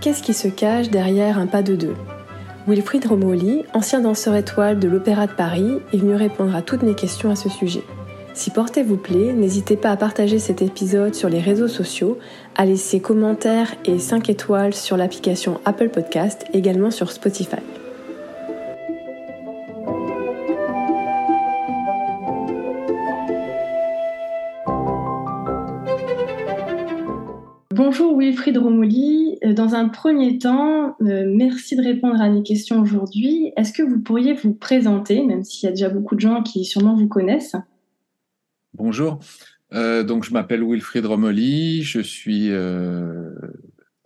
Qu'est-ce qui se cache derrière un pas de deux? Wilfried Romoli, ancien danseur étoile de l'Opéra de Paris, est venu répondre à toutes mes questions à ce sujet. Si Portez vous plaît, n'hésitez pas à partager cet épisode sur les réseaux sociaux, à laisser commentaires et 5 étoiles sur l'application Apple Podcast, également sur Spotify. Bonjour Wilfried Romoli. Euh, dans un premier temps, euh, merci de répondre à mes questions aujourd'hui. Est-ce que vous pourriez vous présenter, même s'il y a déjà beaucoup de gens qui sûrement vous connaissent? Bonjour. Euh, donc, je m'appelle Wilfried Romoli. Je suis euh,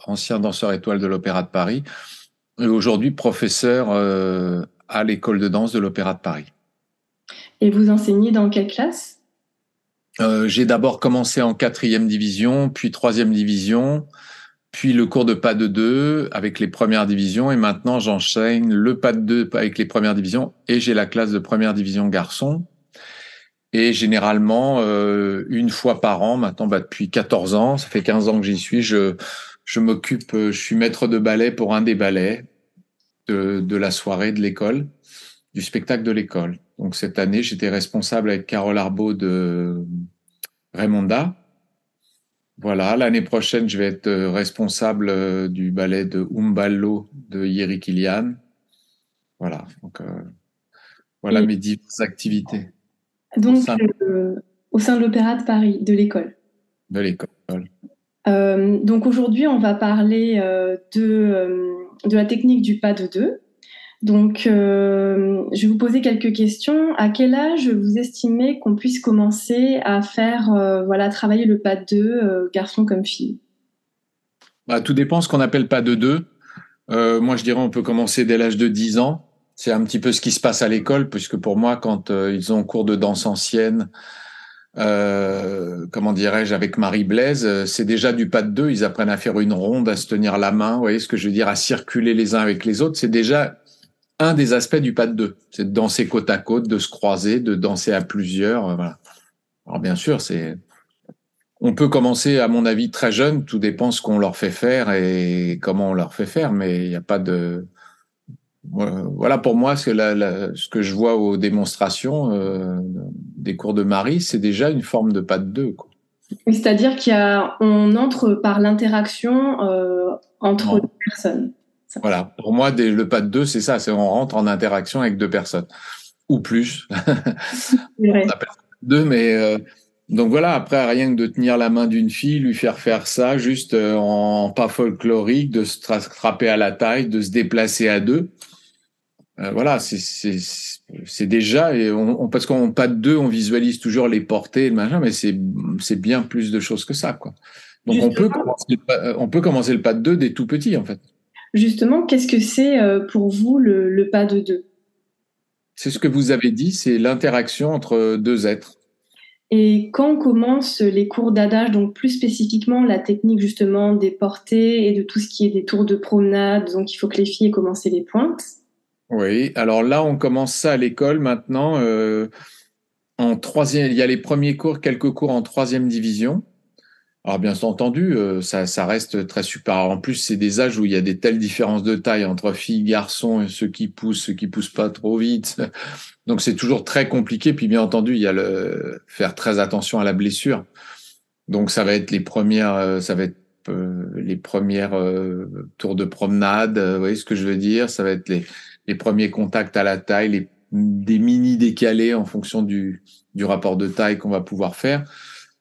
ancien danseur étoile de l'Opéra de Paris et aujourd'hui professeur euh, à l'école de danse de l'Opéra de Paris. Et vous enseignez dans quelle classe? J'ai d'abord commencé en quatrième division, puis troisième division, puis le cours de pas de deux avec les premières divisions et maintenant j'enchaîne le pas de deux avec les premières divisions et j'ai la classe de première division garçon et généralement, euh, une fois par an, maintenant bah, depuis 14 ans, ça fait 15 ans que j'y suis, je, je m'occupe, euh, je suis maître de ballet pour un des ballets de, de la soirée de l'école, du spectacle de l'école. Donc cette année, j'étais responsable avec Carole Arbeau de Raymonda. Voilà, l'année prochaine, je vais être euh, responsable du ballet de Umballo de Yeri Kilian. Voilà, donc voilà mes diverses activités. Donc, euh, au sein, de l'Opéra de Paris, de l'école. De l'école. Euh, donc aujourd'hui, on va parler euh, de, de la technique du pas de deux. Donc, je vais vous poser quelques questions. À quel âge vous estimez qu'on puisse commencer à faire, voilà, travailler le pas de deux, garçon comme fille? Bah, Tout dépend ce qu'on appelle pas de deux. moi, je dirais on peut commencer dès l'âge de 10 ans. C'est un petit peu ce qui se passe à l'école, puisque pour moi, quand euh, ils ont cours de danse ancienne, euh, comment dirais-je, avec Marie Blaise, euh, c'est déjà du pas de deux. Ils apprennent à faire une ronde, à se tenir la main. Vous voyez ce que je veux dire, à circuler les uns avec les autres. C'est déjà un des aspects du pas de deux. C'est de danser côte à côte, de se croiser, de danser à plusieurs. Alors bien sûr, c'est on peut commencer, à mon avis, très jeune. Tout dépend ce qu'on leur fait faire et comment on leur fait faire, mais il n'y a pas de voilà pour moi ce que, ce que je vois aux démonstrations euh, des cours de Marie, c'est déjà une forme de pas de deux. C'est-à-dire qu'on entre par l'interaction euh, entre deux personnes. Voilà, pour moi le pas de deux, c'est ça, c'est on rentre en interaction avec deux personnes ou plus. on appelle deux, mais euh, donc voilà, après rien que de tenir la main d'une fille, lui faire faire ça, juste en pas folklorique, de se frapper à la taille, de se déplacer à deux. Euh, voilà, c'est déjà et on, parce qu'on pas de deux, on visualise toujours les portées, le machin, mais c'est c'est bien plus de choses que ça, quoi. Donc on peut commencer, euh, on peut commencer le pas de deux dès tout petit, en fait. Justement, qu'est-ce que c'est euh, pour vous le, le pas de deux? C'est ce que vous avez dit, c'est l'interaction entre deux êtres. Et quand commencent les cours d'adage, donc plus spécifiquement la technique justement des portées et de tout ce qui est des tours de promenade, donc il faut que les filles aient commencé les pointes? Oui, alors là, on commence ça à l'école maintenant. Euh, en troisième, il y a les premiers cours, quelques cours en troisième division. Alors bien entendu, euh, ça, ça reste très super. En plus, c'est des âges où il y a des telles différences de taille entre filles, garçons, ceux qui poussent, ceux qui poussent pas trop vite. Donc c'est toujours très compliqué. Puis bien entendu, il y a le faire très attention à la blessure. Donc ça va être les premières, euh, ça va être les premières tours de promenade. vous voyez ce que je veux dire? Ça va être les les premiers contacts à la taille, les, des mini décalés en fonction du, du rapport de taille qu'on va pouvoir faire.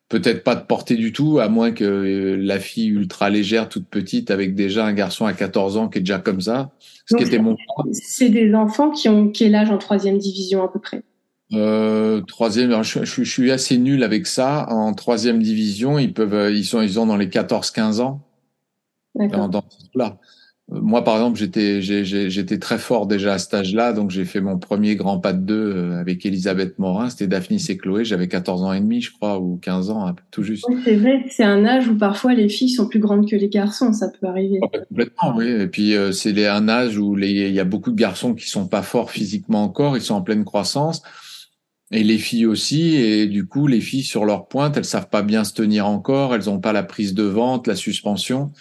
Peut-être pas de portée du tout, à moins que euh, la fille ultra légère, toute petite, avec déjà un garçon à 14 ans qui est déjà comme ça. Ce qui était mon C'est des enfants qui ont quel âge en troisième division à peu près? Euh, troisième, je, je, suis assez nul avec ça. En troisième division, ils peuvent, ils sont, ils ont dans les 14-15 ans. D'accord. Dans, dans, là. Moi, par exemple, j'étais j'étais très fort déjà à cet âge-là, donc j'ai fait mon premier grand pas de deux euh, avec Elisabeth Morin. C'était Daphnis et Chloé. J'avais 14 ans et demi, je crois, ou 15 ans, tout juste. c'est vrai, c'est un âge où parfois les filles sont plus grandes que les garçons, ça peut arriver. complètement, oui. Et puis euh, c'est un âge où il y a beaucoup de garçons qui sont pas forts physiquement encore, ils sont en pleine croissance. Et les filles aussi, et du coup, les filles sur leur pointe, elles savent pas bien se tenir encore, elles ont pas la prise de vente, la suspension.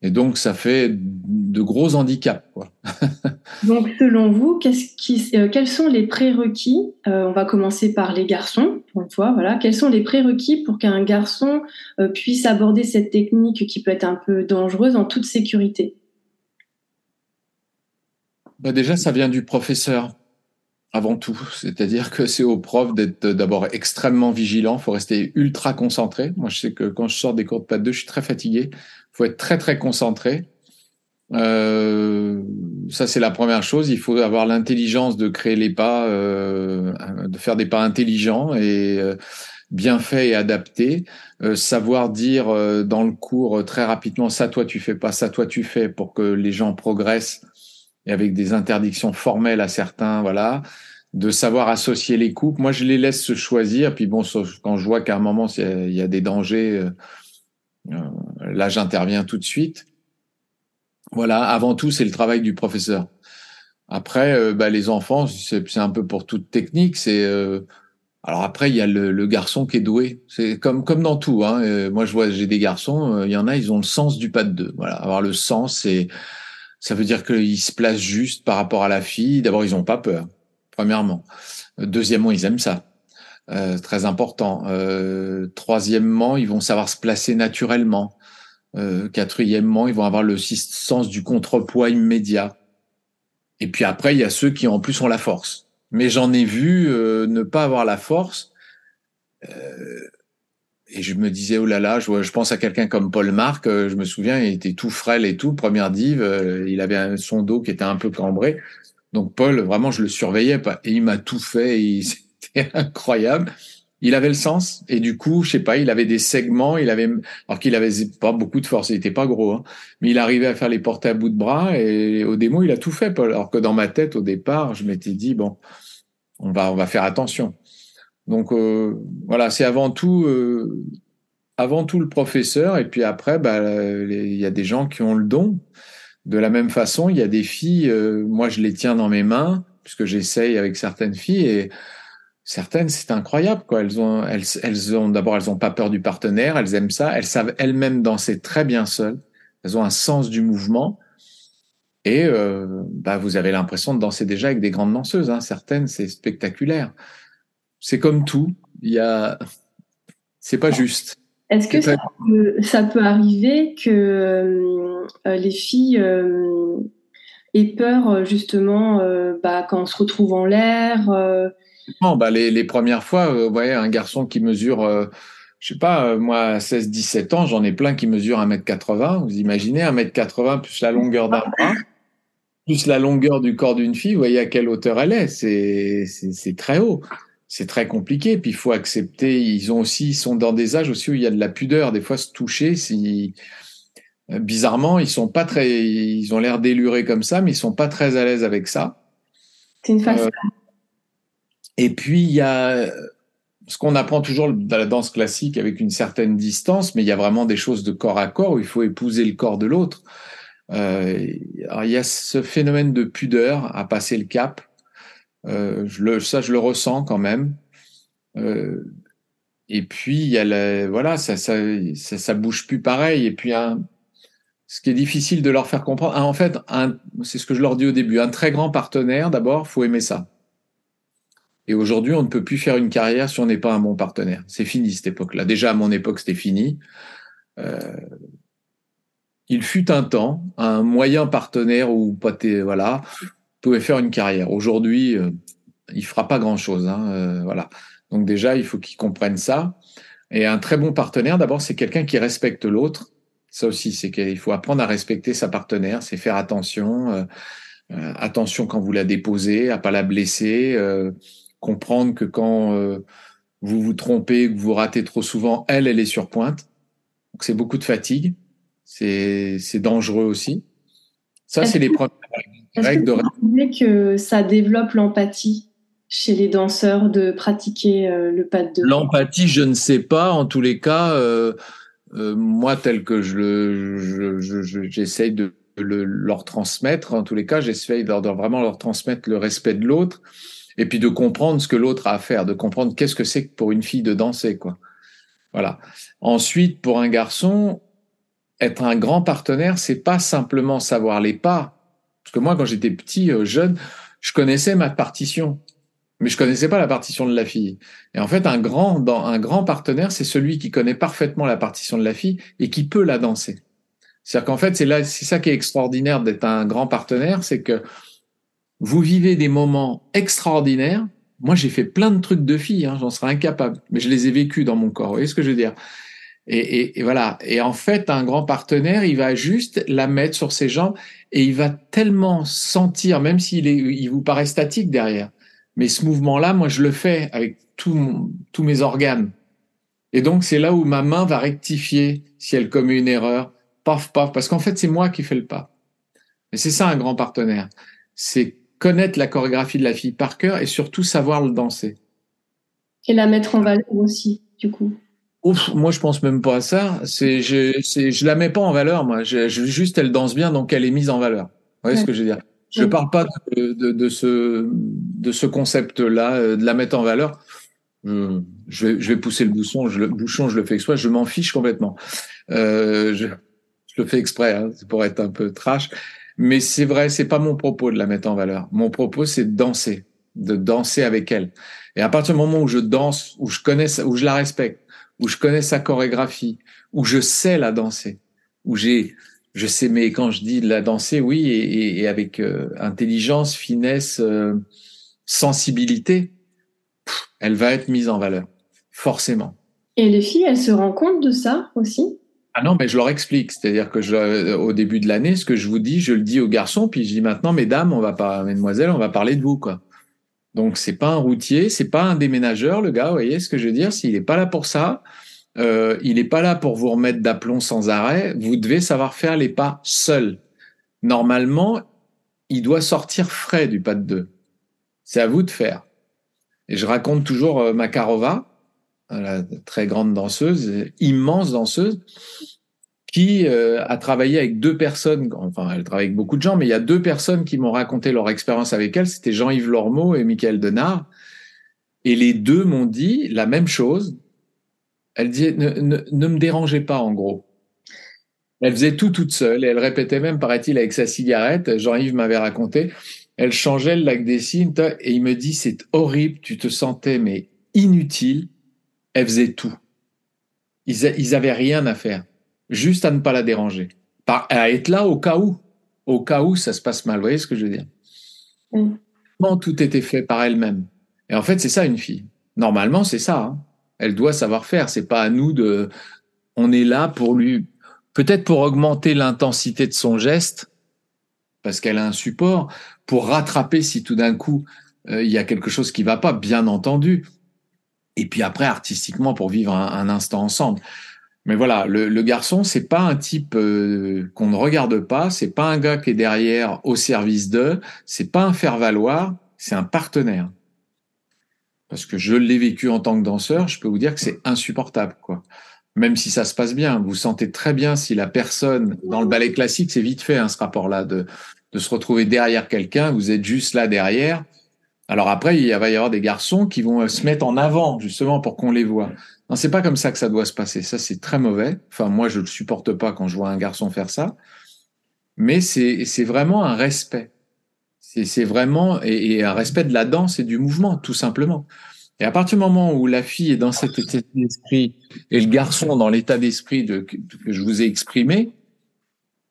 Et donc, ça fait de gros handicaps. Quoi. donc, selon vous, qui, euh, quels sont les prérequis euh, On va commencer par les garçons, pour une fois. Voilà. Quels sont les prérequis pour qu'un garçon euh, puisse aborder cette technique qui peut être un peu dangereuse en toute sécurité? Bah Déjà, ça vient du professeur avant tout. C'est-à-dire que c'est au prof d'être d'abord extrêmement vigilant. Il faut rester ultra concentré. Moi, je sais que quand je sors des cours de de deux, je suis très fatigué. Il faut être très très concentré. Euh, ça, c'est la première chose. Il faut avoir l'intelligence de créer les pas, euh, de faire des pas intelligents et euh, bien faits et adaptés. Savoir dire dans le cours très rapidement ça, toi tu fais pas, ça, toi tu fais, pour que les gens progressent et avec des interdictions formelles à certains, voilà, de savoir associer les coupes. Moi, je les laisse se choisir. Puis bon, quand je vois qu'à un moment il y a des dangers, là, j'interviens tout de suite. Voilà. Avant tout, c'est le travail du professeur. Après, euh, bah, les enfants, c'est un peu pour toute technique. C'est alors après, il y a le, garçon qui est doué. C'est comme comme dans tout. Hein. moi, je vois, j'ai des garçons. Il y en a, ils ont le sens du pas de deux. Voilà, avoir le sens, c'est ça veut dire qu'ils se placent juste par rapport à la fille. D'abord, ils n'ont pas peur, premièrement. Deuxièmement, ils aiment ça. Euh, très important. Euh, troisièmement, ils vont savoir se placer naturellement. Euh, quatrièmement, ils vont avoir le sens du contrepoids immédiat. Et puis après, il y a ceux qui en plus ont la force. Mais j'en ai vu euh, ne pas avoir la force. Euh, et je me disais, oh là là, je, je pense à quelqu'un comme Paul Marc, euh, je me souviens, il était tout frêle et tout, première dive, il avait son dos qui était un peu cambré. Donc Paul, vraiment, je le surveillais. Et il m'a tout fait, incroyable. Il avait le sens, et du coup, je sais pas, il avait des segments, il avait, alors qu'il avait pas beaucoup de force, il était pas gros, hein, mais il arrivait à faire les porter à bout de bras, et au démo, il a tout fait. Alors que dans ma tête, au départ, je m'étais dit, bon, on va, on va faire attention. Donc euh, voilà, c'est avant tout, euh, avant tout le professeur, et puis après, bah, il y a des gens qui ont le don. De la même façon, il y a des filles, euh, moi je les tiens dans mes mains, puisque j'essaye avec certaines filles, et certaines, c'est incroyable, quoi. Elles ont, elles, elles ont, d'abord, elles ont pas peur du partenaire, elles aiment ça, elles savent elles-mêmes danser très bien seules, elles ont un sens du mouvement, et bah, vous avez l'impression de danser déjà avec des grandes danseuses. Hein. Certaines, c'est spectaculaire c'est comme tout. Il y a, c'est pas juste. Est-ce que ça, peut, arriver que euh, les filles euh, aient peur justement euh, bah, quand on se retrouve en l'air Bah les, les, premières fois, vous voyez, un garçon qui mesure, je sais pas, moi, 16-17 ans, j'en ai plein qui mesurent 1m80. Vous imaginez 1m80 plus la longueur d'un bras, plus la longueur du corps d'une fille, vous voyez à quelle hauteur elle est. C'est très haut c'est très compliqué. Puis il faut accepter. Ils ont aussi, ils sont dans des âges aussi où il y a de la pudeur. Des fois, se toucher, si euh, bizarrement, ils sont pas très, ils ont l'air délurés comme ça, mais ils sont pas très à l'aise avec ça. C'est une façon. Euh, et puis il y a ce qu'on apprend toujours dans la danse classique avec une certaine distance, mais il y a vraiment des choses de corps à corps où il faut épouser le corps de l'autre. Euh, il y a ce phénomène de pudeur à passer le cap euh, ça, je le ressens quand même. Euh, et puis, il y a voilà, ça, ça, ça, bouge plus pareil. Et puis, ce qui est difficile de leur faire comprendre, en fait, c'est ce que je leur dis au début, un très grand partenaire, d'abord, faut aimer ça. Et aujourd'hui, on ne peut plus faire une carrière si on n'est pas un bon partenaire. C'est fini cette époque-là. Déjà, à mon époque, c'était fini. Euh, il fut un temps, un moyen partenaire ou pas, voilà, pouvait faire une carrière. Aujourd'hui, euh, il fera pas grand-chose. Hein, euh, voilà. Donc déjà, il faut qu'il comprenne ça. Et un très bon partenaire, d'abord, c'est quelqu'un qui respecte l'autre. Ça aussi, c'est qu'il faut apprendre à respecter sa partenaire, c'est faire attention, euh, attention quand vous la déposez, à pas la blesser, comprendre que quand vous vous trompez, que vous ratez trop souvent, elle, elle est sur pointe. Donc c'est beaucoup de fatigue, c'est c'est dangereux aussi. Ça, c'est les premières règles de Est-ce que ça développe l'empathie chez les danseurs de pratiquer euh, le pas de deux? L'empathie, je ne sais pas. En tous les cas, euh, euh, moi, tel que je le, j'essaye de le, leur transmettre. En tous les cas, j'essaye de, de, vraiment leur transmettre le respect de l'autre et puis de comprendre ce que l'autre a à faire, de comprendre qu'est-ce que c'est pour une fille de danser, quoi. Voilà. Ensuite, pour un garçon, être un grand partenaire, c'est pas simplement savoir les pas. Parce que moi, quand j'étais petit, jeune, je connaissais ma partition mais je connaissais pas la partition de la fille. Et en fait, un grand, un grand partenaire, c'est celui qui connaît parfaitement la partition de la fille et qui peut la danser. C'est-à-dire qu'en fait, c'est là, c'est ça qui est extraordinaire d'être un grand partenaire, c'est que vous vivez des moments extraordinaires. Moi, j'ai fait plein de trucs de filles, hein, j'en serais incapable, mais je les ai vécus dans mon corps. Vous voyez ce que je veux dire? Et, et, et, voilà. Et en fait, un grand partenaire, il va juste la mettre sur ses jambes et il va tellement sentir, même s'il est, il vous paraît statique derrière, mais ce mouvement-là, moi, je le fais avec tous mes organes. Et donc, c'est là où ma main va rectifier si elle commet une erreur. Paf, paf, parce qu'en fait, c'est moi qui fais le pas. Et c'est ça un grand partenaire. C'est connaître la chorégraphie de la fille par cœur et surtout savoir le danser. Et la mettre en valeur aussi, du coup. Ouf, moi je pense même pas à ça. C'est, je, c'est, je la mets pas en valeur, moi. Je, juste, elle danse bien, donc elle est mise en valeur. Vous voyez ce que je veux dire? Je ne mm. parle pas de, de, de, ce, de ce concept-là, euh, de la mettre en valeur. Je, vais, je vais pousser le bouchon, je le, bouchon, je le fais exprès, je m'en fiche complètement. Euh, je, je, le fais exprès, hein, c'est pour être un peu trash. Mais c'est vrai, c'est pas mon propos de la mettre en valeur. Mon propos, c'est de danser, de danser avec elle. Et à partir du moment où je danse, où je connais, où je la respecte, où je connais sa chorégraphie, où je sais la danser, où j'ai je sais, mais quand je dis la danser, oui, et, avec euh, intelligence, finesse, euh, sensibilité, elle va être mise en valeur, forcément. Et les filles, elles se rendent compte de ça aussi? Ah non, mais je leur explique. C'est-à-dire que je, euh, au début de l'année, ce que je vous dis, je le dis aux garçons, puis je dis maintenant, mesdames, on va pas, mesdemoiselles, on va parler de vous, quoi. Donc c'est pas un routier, c'est pas un déménageur, le gars. Vous voyez ce que je veux dire? S'il n'est pas là pour ça, euh, il n'est pas là pour vous remettre d'aplomb sans arrêt. Vous devez savoir faire les pas seul. Normalement, il doit sortir frais du pas de deux. C'est à vous de faire. Et je raconte toujours euh, Makarova, la très grande danseuse, immense danseuse, qui euh, a travaillé avec deux personnes, enfin elle travaille avec beaucoup de gens, mais il y a deux personnes qui m'ont raconté leur expérience avec elle, c'était Jean-Yves Lormeau et Michael Denard. Et les deux m'ont dit la même chose, elle disait ne, me dérangez pas en gros. Elle faisait tout toute seule et elle répétait même, paraît-il, avec sa cigarette. Jean-Yves m'avait raconté. Elle changeait le lac des signes et il me dit c'est horrible, tu te sentais mais inutile. Elle faisait tout. Ils, ils avaient rien à faire, juste à ne pas la déranger, à être là au cas où, au cas où ça se passe mal. Vous voyez ce que je veux dire? Mm. Tout était fait par elle-même. Et en fait, c'est ça une fille. Normalement, c'est ça. Hein. Elle doit savoir faire. C'est pas à nous de. On est là pour lui, peut-être pour augmenter l'intensité de son geste, parce qu'elle a un support, pour rattraper si tout d'un coup euh, il y a quelque chose qui va pas, bien entendu. Et puis après, artistiquement, pour vivre un, instant ensemble. Mais voilà, le, le garçon, c'est pas un type euh, qu'on ne regarde pas, c'est pas un gars qui est derrière au service d'eux, c'est pas un faire valoir, c'est un partenaire parce que je l'ai vécu en tant que danseur, je peux vous dire que c'est insupportable, quoi. Même si ça se passe bien, vous sentez très bien si la personne, dans le ballet classique, c'est vite fait, hein, ce rapport-là, de se retrouver derrière quelqu'un, vous êtes juste là derrière. Alors après, il va y avoir des garçons qui vont euh, se mettre en avant, justement, pour qu'on les voit. Non, c'est pas comme ça que ça doit se passer. Ça, c'est très mauvais. Enfin, moi, je le supporte pas quand je vois un garçon faire ça. Mais c'est, vraiment un respect. C'est vraiment et, un respect de la danse et du mouvement, tout simplement. Et à partir du moment où la fille est dans cet état d'esprit et le garçon dans l'état d'esprit de, que, je vous ai exprimé,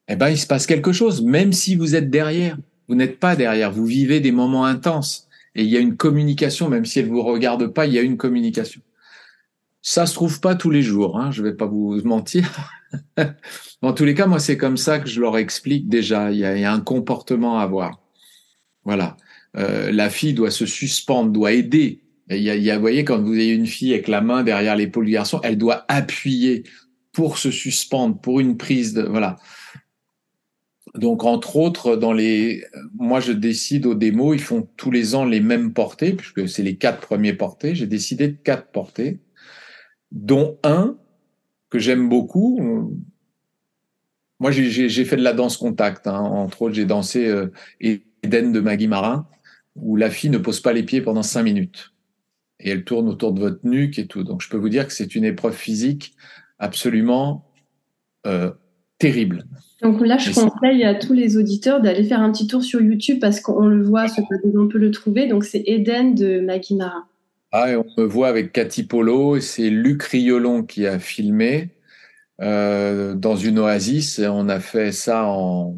eh ben il se passe quelque chose, même si vous êtes derrière. Vous n'êtes pas derrière, vous vivez des moments intenses et il y a une communication, même si elle vous regarde pas, il y a une communication. Ça se trouve pas tous les jours, hein, je vais pas vous mentir. en tous les cas, moi c'est comme ça que je leur explique déjà. Il y a, un comportement à avoir. Voilà. Euh, la fille doit se suspendre, doit aider. Il vous voyez, quand vous avez une fille avec la main derrière l'épaule du garçon, elle doit appuyer pour se suspendre, pour une prise de, voilà. Donc, entre autres, dans les, moi, je décide aux démos, ils font tous les ans les mêmes portées, puisque c'est les quatre premiers portés. J'ai décidé de quatre portées, dont un que j'aime beaucoup. Moi, j'ai fait de la danse contact. Hein. Entre autres, j'ai dansé euh, Eden de Maggie Marin, où la fille ne pose pas les pieds pendant cinq minutes. Et elle tourne autour de votre nuque et tout. Donc, je peux vous dire que c'est une épreuve physique absolument euh, terrible. Donc là, je conseille à tous les auditeurs d'aller faire un petit tour sur YouTube parce qu'on le voit, on peut le trouver. Donc c'est Eden de Maggie Marin. Ah, et on me voit avec Cathy Polo, c'est Luc Riolon qui a filmé euh, dans une oasis. On a fait ça en,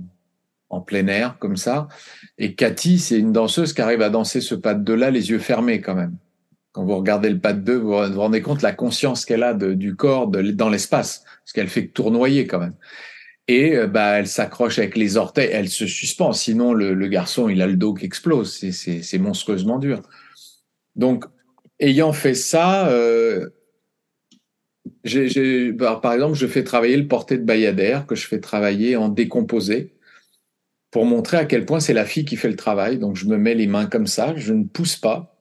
en plein air, comme ça. Et Cathy, c'est une danseuse qui arrive à danser ce pas de deux là, les yeux fermés quand même. Quand vous regardez le pas de deux, vous vous rendez compte la conscience qu'elle a de, du corps dans l'espace, parce qu'elle fait tournoyer quand même et euh, bah elle s'accroche avec les orteils, elle se suspend. Sinon le, garçon il a le dos qui explose, c'est monstrueusement dur. Donc ayant fait ça, euh, bah, par exemple je fais travailler le porté de Bayadère que je fais travailler en décomposé pour montrer à quel point c'est la fille qui fait le travail. Donc je me mets les mains comme ça, je ne pousse pas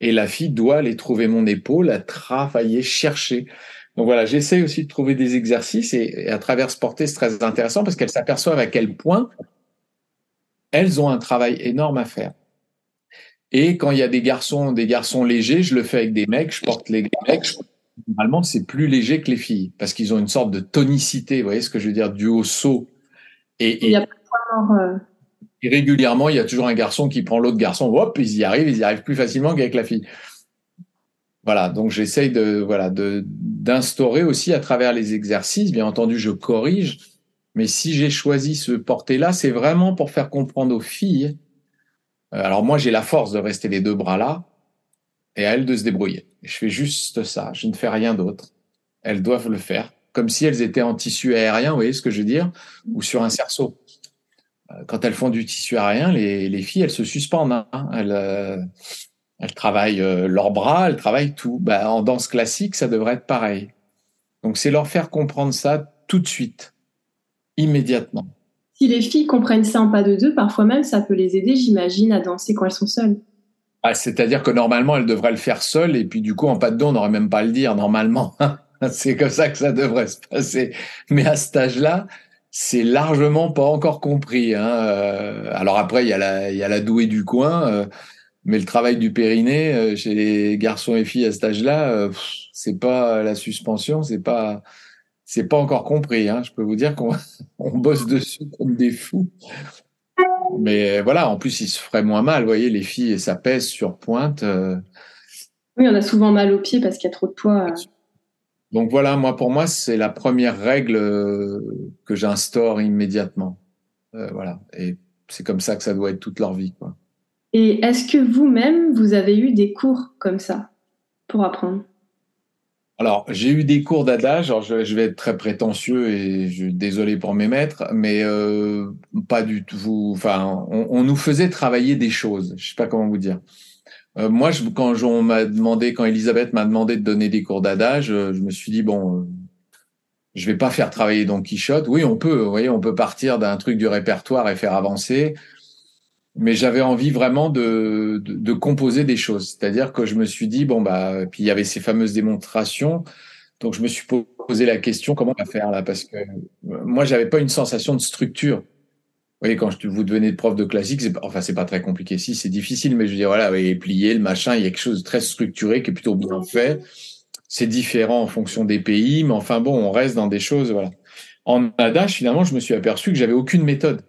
et la fille doit aller trouver mon épaule, à travailler, chercher. Donc voilà, j'essaie aussi de trouver des exercices et, à travers ce porté, c'est très intéressant parce qu'elles s'aperçoivent à quel point elles ont un travail énorme à faire. Et quand il y a des garçons, des garçons légers, je le fais avec des mecs, je porte les mecs. Normalement, c'est plus léger que les filles parce qu'ils ont une sorte de tonicité, vous voyez ce que je veux dire, du haut saut. Et, et, euh, et, régulièrement, il y a toujours un garçon qui prend l'autre garçon, hop, ils y arrivent, ils y arrivent plus facilement qu'avec la fille. Voilà, donc j'essaye de voilà de d'instaurer aussi à travers les exercices. Bien entendu, je corrige, mais si j'ai choisi ce porté-là, c'est vraiment pour faire comprendre aux filles. Euh, alors moi, j'ai la force de rester les deux bras là, et à elles de se débrouiller. Je fais juste ça, je ne fais rien d'autre. Elles doivent le faire, comme si elles étaient en tissu aérien, vous voyez ce que je veux dire, ou sur un cerceau. Euh, quand elles font du tissu aérien, les, les filles, elles se suspendent. Hein. Elles, euh, elles travaillent euh, leurs bras, elles travaillent tout. Bah, en danse classique, ça devrait être pareil. Donc c'est leur faire comprendre ça tout de suite, immédiatement. Si les filles comprennent ça en pas de deux, parfois même ça peut les aider, j'imagine, à danser quand elles sont seules. Ah, C'est-à-dire que normalement, elles devraient le faire seules, et puis du coup, en pas de deux, on n'aurait même pas à le dire, normalement. c'est comme ça que ça devrait se passer. Mais à cet âge-là, c'est largement pas encore compris. Hein. Euh, alors après, il y, a la, il y a la douée du coin. Mais le travail du périnée euh, chez les garçons et filles à cet âge-là, euh, c'est pas la suspension, c'est pas c'est pas encore compris. Hein. Je peux vous dire qu'on on bosse dessus comme des fous. Mais voilà, en plus, il se ferait moins mal. Vous voyez, les filles, ça pèse sur pointe. Euh. Oui, on a souvent mal aux pieds parce qu'il y a trop de poids. Donc voilà, moi, pour moi, c'est la première règle que j'instaure immédiatement. voilà. Et c'est comme ça que ça doit être toute leur vie. Quoi. Et est-ce que vous-même, vous avez eu des cours comme ça pour apprendre? Alors, j'ai eu des cours d'adage. Alors, je, vais être très prétentieux et je désolé pour mes maîtres, mais euh, pas du tout. Enfin, on, nous faisait travailler des choses. Je sais pas comment vous dire. Euh, moi, quand on m'a demandé, quand Elisabeth m'a demandé de donner des cours d'adage, euh, je me suis dit bon, je vais pas faire travailler Don Quichotte. Oui, on peut. Vous voyez, on peut partir d'un truc du répertoire et faire avancer mais j'avais envie vraiment de, de, de, composer des choses. C'est-à-dire que je me suis dit, bon, bah, puis il y avait ces fameuses démonstrations. Donc, je me suis posé la question, comment on va faire là? Parce que euh, moi, j'avais pas une sensation de structure. Vous voyez, quand je, vous devenez de prof de classique, c'est, enfin, c'est pas très compliqué. Si, c'est difficile, mais je veux dire, voilà, est plié, le machin, il y a quelque chose de très structuré qui est plutôt bien fait. C'est différent en fonction des pays, mais enfin, bon, on reste dans des choses, voilà. En adage, finalement, je me suis aperçu que j'avais aucune méthode.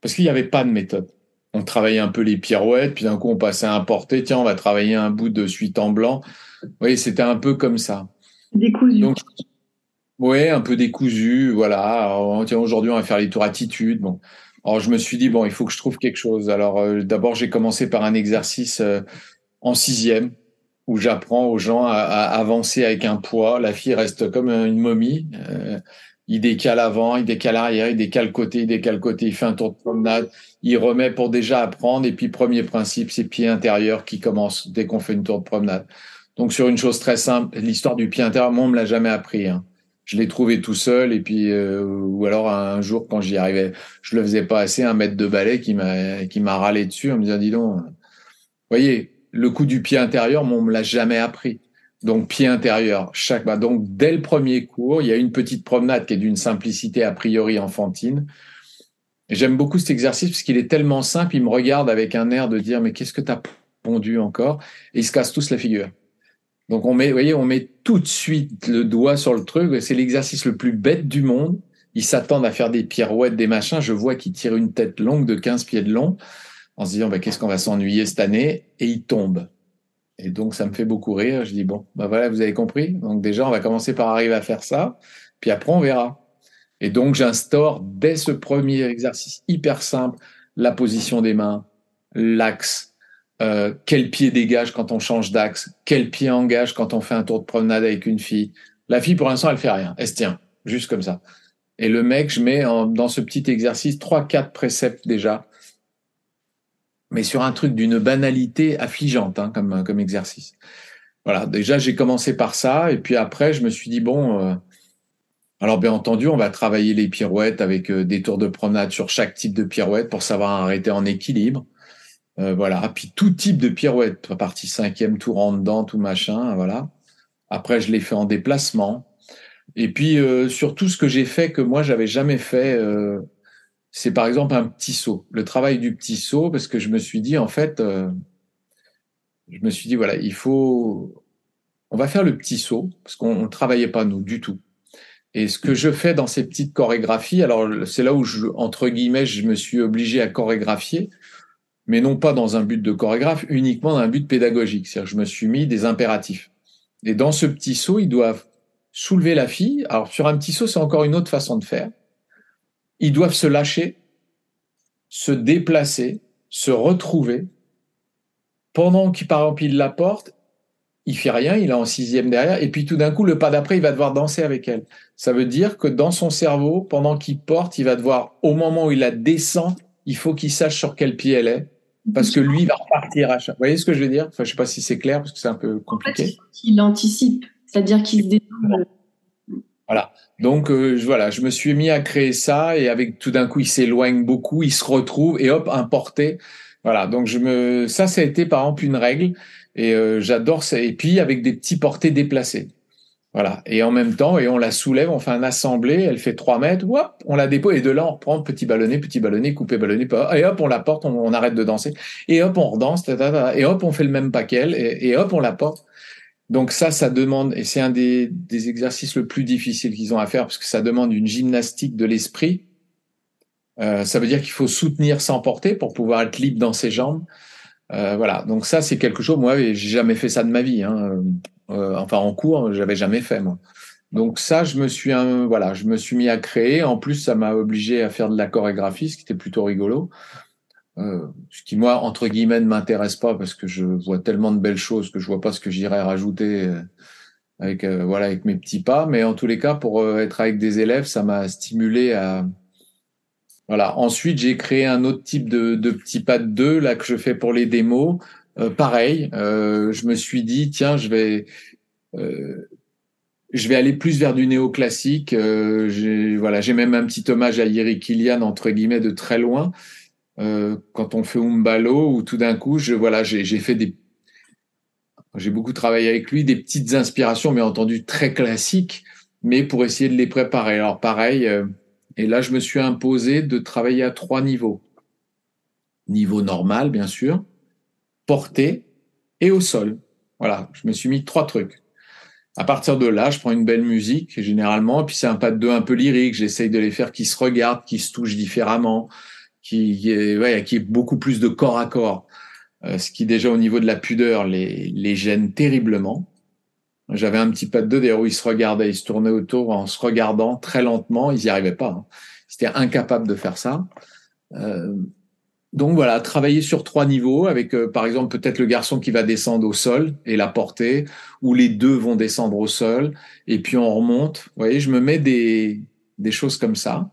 Parce qu'il n'y avait pas de méthode on travaillait un peu les pirouettes, puis d'un coup on passait à un porté, tiens, on va travailler un bout de suite en blanc. Oui, c'était un peu comme ça. Décousu. Donc, ouais, un peu décousu, voilà. tiens, aujourd'hui on va faire les tours attitude. Bon. Alors je me suis dit bon, il faut que je trouve quelque chose. Alors euh, d'abord j'ai commencé par un exercice euh, en sixième où j'apprends aux gens à, avancer avec un poids. La fille reste comme une momie. Euh, il décale avant, il décale arrière, il décale côté, il décale côté, il fait un tour de promenade, il remet pour déjà apprendre. Et puis, premier principe, c'est pied intérieur qui commence dès qu'on fait une tour de promenade. Donc, sur une chose très simple, l'histoire du pied intérieur, moi, on me l'a jamais appris. Hein. je l'ai trouvé tout seul et puis euh, ou alors un jour quand j'y arrivais, je le faisais pas assez, un mètre de balai qui m'a qui m'a râlé dessus en me disant dis donc, voyez le coup du pied intérieur, on me l'a jamais appris. Donc pied intérieur, chaque bah, donc dès le premier cours, il y a une petite promenade qui est d'une simplicité a priori enfantine. J'aime beaucoup cet exercice parce qu'il est tellement simple, il me regarde avec un air de dire mais qu'est-ce que tu as pondu encore? Et ils se cassent tous la figure. Donc on met, vous voyez, on met tout de suite le doigt sur le truc. C'est l'exercice le plus bête du monde. Ils s'attendent à faire des pirouettes, des machins. Je vois qu'ils tirent une tête longue de 15 pieds de long en se disant bah, qu'est-ce qu'on va s'ennuyer cette année? Et ils tombent. Et donc ça me fait beaucoup rire. Je dis bon, bah voilà, vous avez compris. Donc déjà on va commencer par arriver à faire ça, puis après on verra. Et donc j'instaure dès ce premier exercice hyper simple la position des mains, l'axe, euh, quel pied dégage quand on change d'axe, quel pied engage quand on fait un tour de promenade avec une fille? La fille, pour l'instant, elle fait rien, elle se tient, juste comme ça. Et le mec, je mets dans ce petit exercice trois, quatre préceptes déjà, mais sur un truc d'une banalité affligeante hein, comme, comme exercice. Voilà, déjà j'ai commencé par ça, et puis après je me suis dit bon, euh, alors bien entendu on va travailler les pirouettes avec euh, des tours de promenade sur chaque type de pirouette pour savoir arrêter en équilibre. Euh, voilà. Puis tout type de pirouette, partie cinquième, tour en dedans, tout machin, voilà. Après, je l'ai fait en déplacement. Et puis euh, surtout, ce que j'ai fait que moi j'avais jamais fait, euh, c'est par exemple un petit saut. Le travail du petit saut, parce que je me suis dit en fait, euh, je me suis dit voilà, il faut, on va faire le petit saut parce qu'on ne travaillait pas nous du tout. Et ce que je fais dans ces petites chorégraphies, alors c'est là où je, entre guillemets, je me suis obligé à chorégraphier mais non pas dans un but de chorégraphe, uniquement dans un but pédagogique. C'est-à-dire je me suis mis des impératifs. Et dans ce petit saut, ils doivent soulever la fille. Alors sur un petit saut, c'est encore une autre façon de faire. Ils doivent se lâcher, se déplacer, se retrouver. Pendant qu'il, par exemple, il la porte, il fait rien, il est en sixième derrière, et puis tout d'un coup, le pas d'après, il va devoir danser avec elle. Ça veut dire que dans son cerveau, pendant qu'il porte, il va devoir, au moment où il la descend, il faut qu'il sache sur quel pied elle est, parce que lui va repartir à chaque. Vous voyez ce que je veux dire? Enfin, je sais pas si c'est clair parce que c'est un peu compliqué. En fait, il anticipe, c'est-à-dire qu'il se Voilà. Donc euh, voilà, je me suis mis à créer ça et avec tout d'un coup il s'éloigne beaucoup, il se retrouve et hop importé. Voilà. Donc je me, ça, ça a été par exemple une règle et euh, j'adore ça. Et puis avec des petits portés déplacés. Voilà. Et en même temps, et on la soulève, on fait un assemblée, elle fait 3 mètres, hop, on la dépose, et de là, on reprend petit ballonnet, petit ballonnet, coupé ballonnet, et hop, on la porte, on, arrête de danser, et hop, on redanse, et hop, on fait le même paquet, et, et hop, on la porte. Donc ça, ça demande, et c'est un des, exercices le plus difficiles qu'ils ont à faire, parce que ça demande une gymnastique de l'esprit. Euh, ça veut dire qu'il faut soutenir sans porter pour pouvoir être libre dans ses jambes. Euh, voilà, donc ça, c'est quelque chose, moi, j'ai jamais fait ça de ma vie. Hein. Euh, enfin en cours, j'avais jamais fait moi. Donc ça, je me suis un, voilà, je me suis mis à créer. En plus, ça m'a obligé à faire de la chorégraphie, ce qui était plutôt rigolo. Euh, ce qui moi entre guillemets ne m'intéresse pas parce que je vois tellement de belles choses que je vois pas ce que j'irais rajouter euh, avec euh, voilà avec mes petits pas. Mais en tous les cas, pour être avec des élèves, ça m'a stimulé à voilà. Ensuite, j'ai créé un autre type de, de petits pas de deux là que je fais pour les démos. Euh, pareil, euh, je me suis dit tiens, je vais euh, je vais aller plus vers du néoclassique. Euh, voilà, j'ai même un petit hommage à Yeri Kilian entre guillemets de très loin. Euh, quand on fait Umbalo, ou tout d'un coup, je voilà, j'ai fait des, j'ai beaucoup travaillé avec lui, des petites inspirations, mais entendu très classiques, mais pour essayer de les préparer. Alors pareil, et là je me suis imposé de travailler à trois niveaux. Niveau normal, bien sûr, porté et au sol. Voilà, je me suis mis trois trucs. À partir de là, je prends une belle musique généralement, puis c'est un pas de deux un peu lyrique. J'essaye de les faire qui se regardent, qui se touchent différemment, qui est, ouais, qui est beaucoup plus de corps à corps, euh, ce qui déjà au niveau de la pudeur les, les gêne terriblement. J'avais un petit pas de deux d'ailleurs où ils se regardaient, ils se tournaient autour en se regardant très lentement, ils n'y arrivaient pas. Hein. Ils étaient de faire ça. Euh, donc voilà, travailler sur trois niveaux avec euh, par exemple peut-être le garçon qui va descendre au sol et la porter, ou les deux vont descendre au sol et puis on remonte. Vous voyez, je me mets des, des choses comme ça.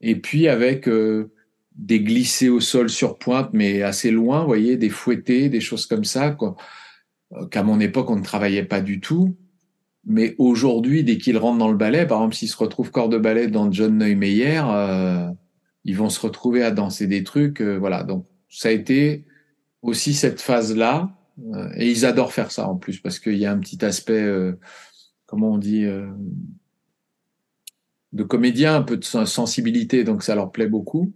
Et puis avec euh, des glissés au sol sur pointe, mais assez loin, vous voyez, des fouettés, des choses comme ça, euh, qu'à mon époque on ne travaillait pas du tout. Mais aujourd'hui, dès qu'ils rentrent dans le ballet, par exemple, s'ils se retrouvent corps de ballet dans John Neumeyer, euh, ils vont se retrouver à danser des trucs. Euh, voilà. Donc, ça a été aussi cette phase-là. Euh, et ils adorent faire ça en plus parce qu'il y a un petit aspect, euh, comment on dit, de comédien, un peu de sensibilité. Donc, ça leur plaît beaucoup.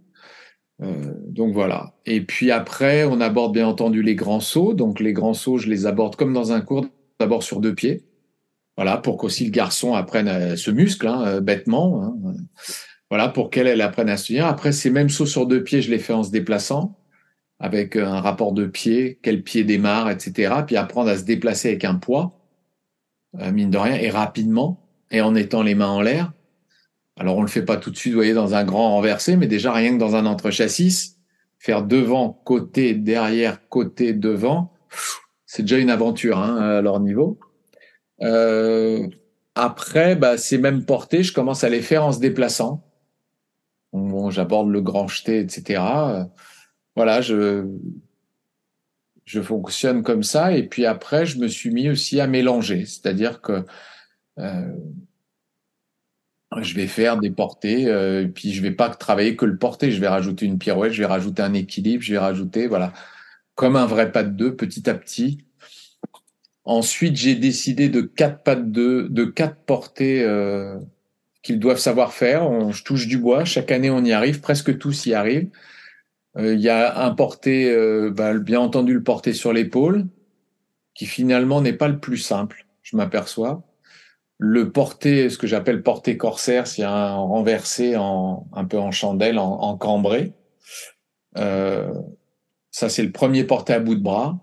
Donc voilà. Et puis après, on aborde bien entendu les grands sauts. Donc les grands sauts, je les aborde comme dans un cours, d'abord sur deux pieds. Voilà, pour qu'aussi le garçon apprenne ce muscle, hein, bêtement. Hein. Voilà, pour qu'elle apprenne à se tenir. Après, ces mêmes sauts sur deux pieds, je les fais en se déplaçant, avec un rapport de pied, quel pied démarre, etc. Puis apprendre à se déplacer avec un poids, euh, mine de rien, et rapidement, et en étant les mains en l'air. Alors, on le fait pas tout de suite, vous voyez, dans un grand renversé, mais déjà rien que dans un entre-chassis, faire devant, côté, derrière, côté, devant, c'est déjà une aventure hein, à leur niveau. Euh, après, bah, ces mêmes portées, je commence à les faire en se déplaçant. Bon, j'aborde le grand jeté, etc. Voilà, je, je fonctionne comme ça. Et puis après, je me suis mis aussi à mélanger. C'est-à-dire que euh, je vais faire des portées, euh, puis je vais pas travailler que le porté. Je vais rajouter une pirouette, je vais rajouter un équilibre, je vais rajouter, voilà, comme un vrai pas de deux, petit à petit. Ensuite, j'ai décidé de quatre pas de deux, de quatre portées euh, qu'ils doivent savoir faire. On, je touche du bois. Chaque année, on y arrive. Presque tous y arrivent. Euh, il y a un porté, euh, bah, bien entendu, le porté sur l'épaule, qui finalement n'est pas le plus simple, je m'aperçois. Le porté, ce que j'appelle porté corsaire, c'est un renversé en, un peu en chandelle, en, en cambré. Euh, ça, c'est le premier porté à bout de bras.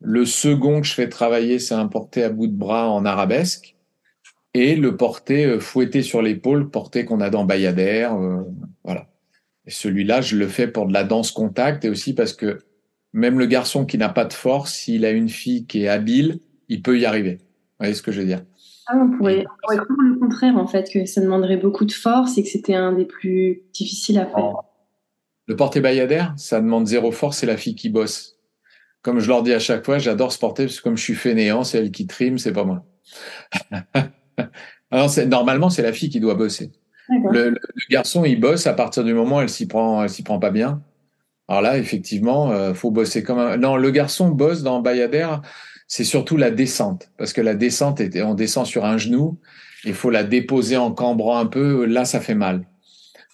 Le second que je fais travailler, c'est un porté à bout de bras en arabesque et le porté euh, fouetté sur l'épaule, porté qu'on a dans Bayadère. Euh, voilà. Et celui-là, je le fais pour de la danse contact et aussi parce que même le garçon qui n'a pas de force, s'il a une fille qui est habile, il peut y arriver. Vous voyez ce que je veux dire? Ah, on pourrait, croire le contraire, en fait, que ça demanderait beaucoup de force et que c'était un des plus difficiles à faire. Le porté Bayadère, ça demande zéro force, c'est la fille qui bosse. Comme je leur dis à chaque fois, j'adore ce porté parce que comme je suis fainéant, c'est elle qui trime, c'est pas moi. Alors, normalement, c'est la fille qui doit bosser. Le, le, garçon, il bosse à partir du moment où elle s'y prend, elle s'y prend pas bien. Alors là, effectivement, euh, faut bosser comme un. Non, le garçon bosse dans Bayadère, c'est surtout la descente, parce que la descente, on descend sur un genou, il faut la déposer en cambrant un peu. Là, ça fait mal.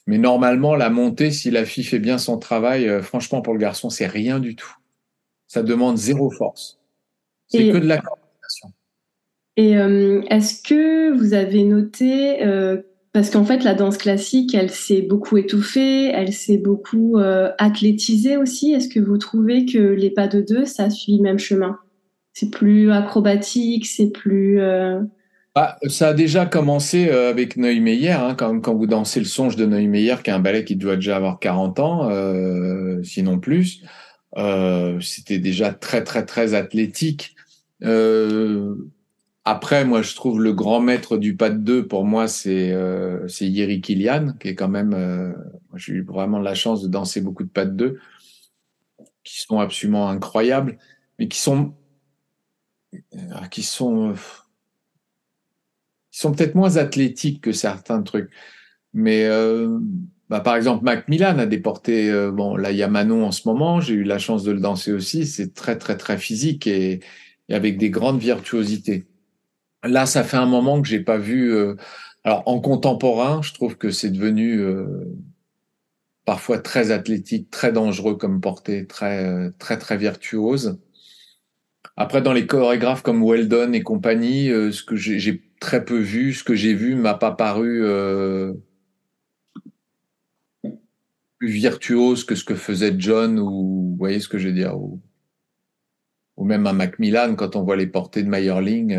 Mais normalement, la montée, si la fille fait bien son travail, euh, franchement, pour le garçon, c'est rien du tout. Ça demande zéro force. C'est que de la coordination. Et euh, est-ce que vous avez noté, euh, parce qu'en fait la danse classique, elle s'est beaucoup étouffée, elle s'est beaucoup athlétisée aussi. Est-ce que vous trouvez que les pas de deux, ça suit le même chemin? C'est plus acrobatique, c'est plus... Ah, ça a déjà commencé avec Neumeyer, hein, quand, quand, vous dansez le songe de Neumeyer, qui est un ballet qui doit déjà avoir 40 ans, sinon plus. C'était déjà très très très athlétique. Euh, après, moi, je trouve le grand maître du pas de deux, pour moi, c'est euh, Yeri Kilian, qui est quand même. Euh, J'ai eu vraiment la chance de danser beaucoup de pas de deux, qui sont absolument incroyables, mais qui sont. Euh, qui sont. Euh, qui sont peut-être moins athlétiques que certains trucs. Mais euh, bah, par exemple, Macmillan a déporté. bon, là, il y a Manon en ce moment. J'ai eu la chance de le danser aussi. C'est très, très, très physique et, et avec des grandes virtuosités. Là, ça fait un moment que j'ai pas vu. Euh, alors en contemporain, je trouve que c'est devenu euh, parfois très athlétique, très dangereux comme portée, très euh, très très virtuose. Après, dans les chorégraphes comme Weldon et compagnie, ce que j'ai très peu vu, ce que j'ai vu m'a pas paru plus virtuose que ce que faisait John ou vous voyez ce que je veux dire ou, ou même à Macmillan quand on voit les portées de Meyerling.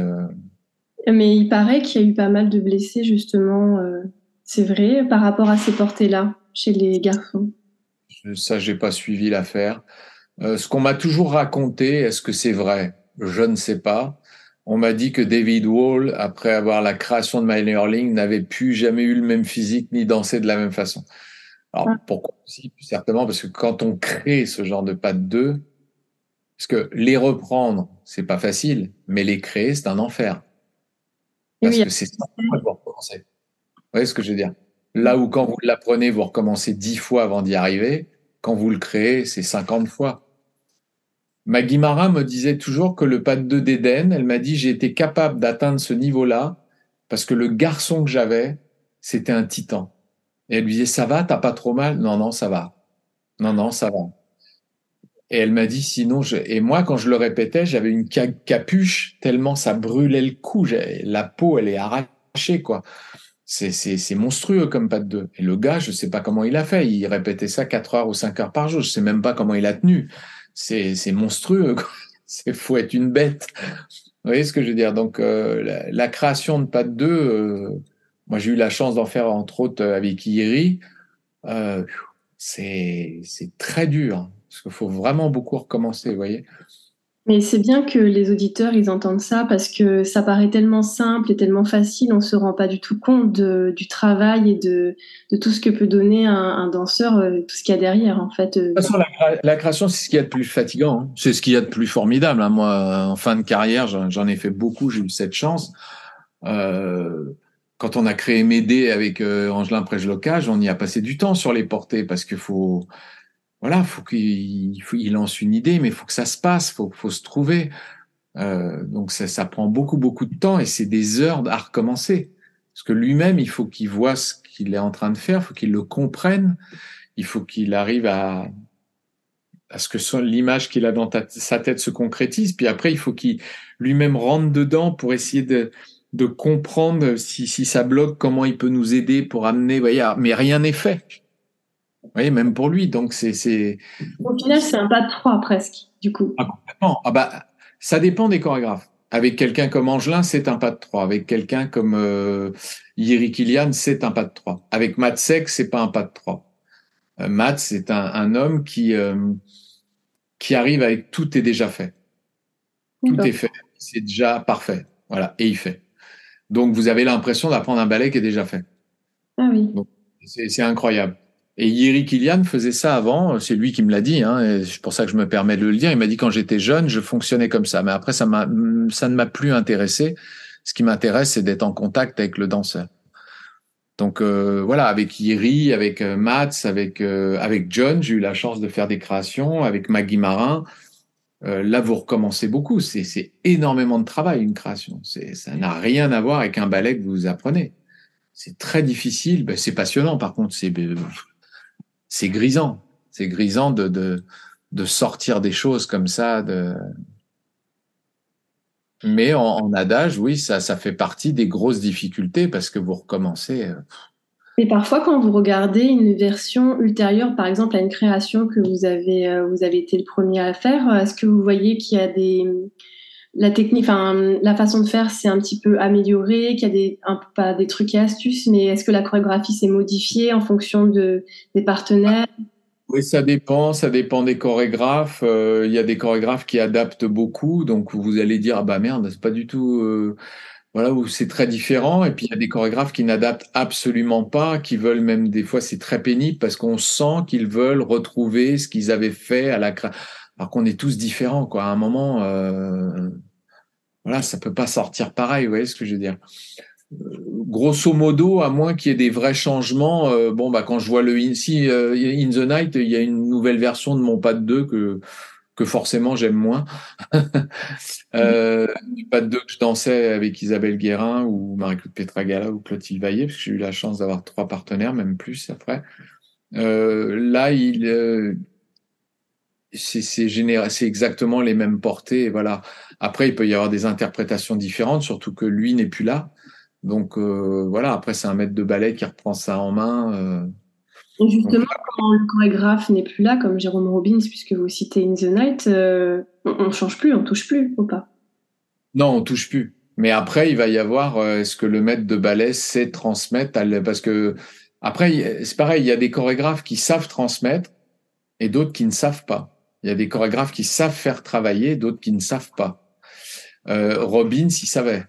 Mais il paraît qu'il y a eu pas mal de blessés, justement. Euh, c'est vrai, par rapport à ces portées-là, chez les garçons? Ça, j'ai pas suivi l'affaire. Euh, ce qu'on m'a toujours raconté, est-ce que c'est vrai? Je ne sais pas. On m'a dit que David Wall, après avoir la création de My Learning, n'avait plus jamais eu le même physique ni dansé de la même façon. Alors ah. pourquoi? Aussi Certainement parce que quand on crée ce genre de pas de deux, parce que les reprendre, c'est pas facile, mais les créer, c'est un enfer. Parce que c'est ça vous recommencer. Vous voyez ce que je veux dire? Là où quand vous l'apprenez, vous recommencez dix fois avant d'y arriver, quand vous le créez, c'est 50 fois. Maggie Marin me disait toujours que le pas de 2 d'Éden, elle m'a dit j'ai été capable d'atteindre ce niveau-là parce que le garçon que j'avais, c'était un titan. Et elle lui disait ça va, t'as pas trop mal? Non, non, ça va. Non, non, ça va. Et elle m'a dit sinon, je... et moi quand je le répétais, j'avais une capuche tellement ça brûlait le cou, la peau elle est arrachée quoi. C'est monstrueux comme pas de deux. Et le gars, je sais pas comment il a fait. Il répétait ça 4 heures ou 5 heures par jour. Je sais même pas comment il a tenu. C'est monstrueux. C'est faut être une bête. Vous voyez ce que je veux dire? Donc euh, la, création de de deux, euh, moi j'ai eu la chance d'en faire entre autres avec Iri. Euh, c'est très dur parce qu'il faut vraiment beaucoup recommencer. Vous voyez mais c'est bien que les auditeurs, ils entendent ça parce que ça paraît tellement simple et tellement facile, on se rend pas du tout compte du travail et de, de, tout ce que peut donner un, danseur, euh, tout ce qu'il y a derrière, en fait. De toute façon, la, création, c'est ce qu'il y a de plus fatigant, hein. c'est ce qu'il y a de plus formidable. Hein. Moi, en fin de carrière, j'en ai fait beaucoup, j'ai eu cette chance. Euh, quand on a créé Médée avec euh, Angelin Prejlocage, on y a passé du temps sur les portées parce qu'il faut voilà, faut qu'il il lance une idée, mais il faut que ça se passe, faut, faut se trouver. Euh, donc ça, prend beaucoup beaucoup de temps et c'est des heures à recommencer. Parce que lui-même, il faut qu'il voit ce qu'il est en train de faire, faut qu'il le comprenne, il faut qu'il arrive à, ce que l'image qu'il a dans sa tête se concrétise. Puis après, il faut qu'il lui-même rentre dedans pour essayer de, de comprendre si, si ça bloque, comment il peut nous aider pour amener. Voyez, mais rien n'est fait. Oui, même pour lui. Donc, c'est. Au final, c'est un pas de trois presque, du coup. Ah, complètement. Ah, bah, ça dépend des chorégraphes. Avec quelqu'un comme Angelin, c'est un pas de trois. Avec quelqu'un comme euh, Yiri Kilian, c'est un pas de trois. Avec Matt Sek, c'est pas un pas de trois. Euh, Matt, c'est un, un, homme qui, euh, qui arrive avec tout est déjà fait. Tout est fait. C'est déjà parfait. Voilà. Et il fait. Donc, vous avez l'impression d'apprendre un ballet qui est déjà fait. Ah oui. C'est incroyable. Et Yeri Kilian faisait ça avant, c'est lui qui me l'a dit, hein, c'est pour ça que je me permets de le dire. Il m'a dit quand j'étais jeune, je fonctionnais comme ça, mais après ça m'a, ça ne m'a plus intéressé. Ce qui m'intéresse, c'est d'être en contact avec le danseur. Donc euh, voilà, avec Yeri, avec euh, Mats, avec euh, avec John, j'ai eu la chance de faire des créations, avec Maggie Marin. Euh, là, vous recommencez beaucoup. C'est, c'est énormément de travail une création. C'est, ça n'a rien à voir avec un ballet que vous apprenez. C'est très difficile. Ben, c'est passionnant. Par contre, c'est c'est grisant. C'est grisant de, de, de, sortir des choses comme ça. De... Mais en, adage, oui, ça, ça fait partie des grosses difficultés parce que vous recommencez. Euh, Et parfois, quand vous regardez une version ultérieure, par exemple à une création que vous avez, euh, vous avez été le premier à faire, est-ce que vous voyez qu'il y a des, la technique, enfin la façon de faire s'est un petit peu améliorée, qu'il y a des pas des trucs et astuces, mais est-ce que la chorégraphie s'est modifiée en fonction de des partenaires? Oui, ça dépend, ça dépend des chorégraphes. Euh, il y a des chorégraphes qui adaptent beaucoup, donc vous allez dire ah bah merde, c'est pas du tout euh, voilà c'est très différent. Et puis il y a des chorégraphes qui n'adaptent absolument pas, qui veulent même des fois c'est très pénible parce qu'on sent qu'ils veulent retrouver ce qu'ils avaient fait à la alors qu'on est tous différents, quoi. À un moment, euh, voilà, ça peut pas sortir pareil, vous voyez ce que je veux dire. Euh, grosso modo, à moins qu'il y ait des vrais changements, euh, bon, bah, quand je vois le euh, In the Night, il y a une nouvelle version de mon pas de 2 que que forcément j'aime moins. euh, du pas de 2 que je dansais avec Isabelle Guérin ou Marie-Claude Petragala ou Clotilde Vaillé, parce que j'ai eu la chance d'avoir trois partenaires, même plus après. Là, il, c'est c'est exactement les mêmes portées. Voilà. Après, il peut y avoir des interprétations différentes, surtout que lui n'est plus là. Donc euh, voilà. Après, c'est un maître de ballet qui reprend ça en main. Euh. Et justement, quand le chorégraphe n'est plus là, comme Jérôme Robbins, puisque vous citez In the Night, euh, on, change plus, on touche plus ou pas? Non, on touche plus. Mais après, il va y avoir est-ce que le maître de ballet sait transmettre Parce que après, c'est pareil, il y a des chorégraphes qui savent transmettre et d'autres qui ne savent pas. Il y a des chorégraphes qui savent faire travailler, d'autres qui ne savent pas. Euh, Robbins, il savait.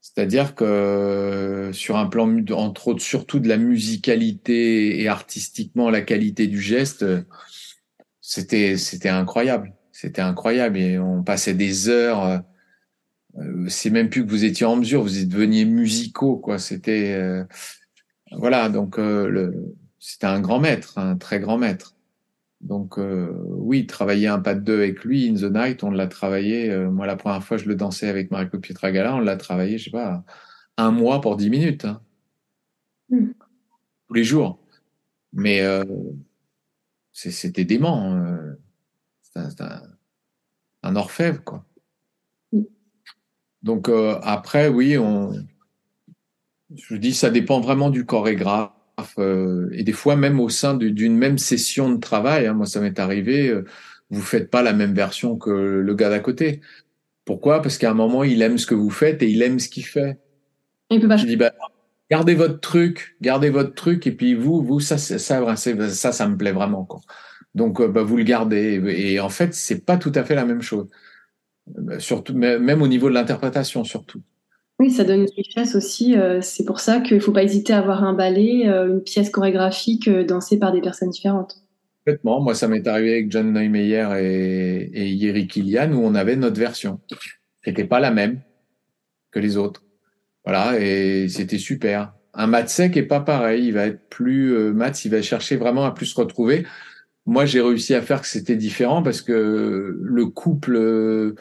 C'est-à-dire que sur un plan, entre autres, surtout de la musicalité et artistiquement la qualité du geste, c'était c'était incroyable. C'était incroyable et on passait des heures. euh, c'est même plus que vous étiez en mesure, vous deveniez musicaux, quoi. C'était euh, voilà, donc euh, le, c'était un grand maître, un très grand maître. Donc oui, travailler un pas de deux avec lui, In the Night, on l'a travaillé. moi, la première fois, je le dansais avec Marco Pietragala, on l'a travaillé, je sais pas, un mois pour dix minutes, hein. mm. tous les jours. Mais c'était dément. C'était un, un orfèvre, quoi. Donc euh, après, oui, on, je dis, ça dépend vraiment du chorégraphe. Euh, et des fois, même au sein d'une même session de travail, hein, moi ça m'est arrivé, euh, vous faites pas la même version que le gars d'à côté. Pourquoi? Parce qu'à un moment, il aime ce que vous faites et il aime ce qu'il fait. Il peut pas... Je dis, bah, gardez votre truc, gardez votre truc, et puis vous, vous, ça, ça, ça, ça, ça me plaît vraiment. Quoi. Donc, bah, vous le gardez. Et en fait, c'est pas tout à fait la même chose. Euh, surtout, même au niveau de l'interprétation, surtout. Oui, ça donne une richesse aussi. Euh, c'est pour ça qu'il ne faut pas hésiter à avoir un ballet, euh, une pièce chorégraphique dansée par des personnes différentes. Complètement. Moi, ça m'est arrivé avec John Neumeyer et, et Yeri Kilian où on avait notre version. qui n'était pas la même que les autres. Voilà, et c'était super. Un Matsek est pas pareil. Il va être plus euh, il va chercher vraiment à plus se retrouver. Moi, j'ai réussi à faire que c'était différent parce que le couple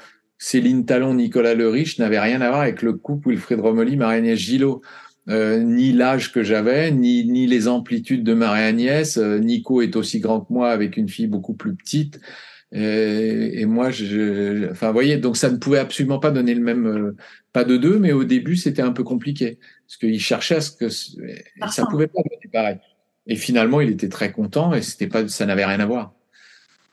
Céline Talon, Nicolas Le Riche n'avait rien à voir avec le couple Wilfried Romoli, Marie-Agnès Gillot. Euh, ni l'âge que j'avais, ni, ni les amplitudes de Marie-Agnès. Euh, Nico est aussi grand que moi avec une fille beaucoup plus petite. Et, et moi, je, enfin, vous voyez, donc ça ne pouvait absolument pas donner le même, euh, pas de deux, mais au début, c'était un peu compliqué. Parce qu'il cherchait à ce que, ça pouvait pas donner pareil. Et finalement, il était très content et c'était pas, ça n'avait rien à voir.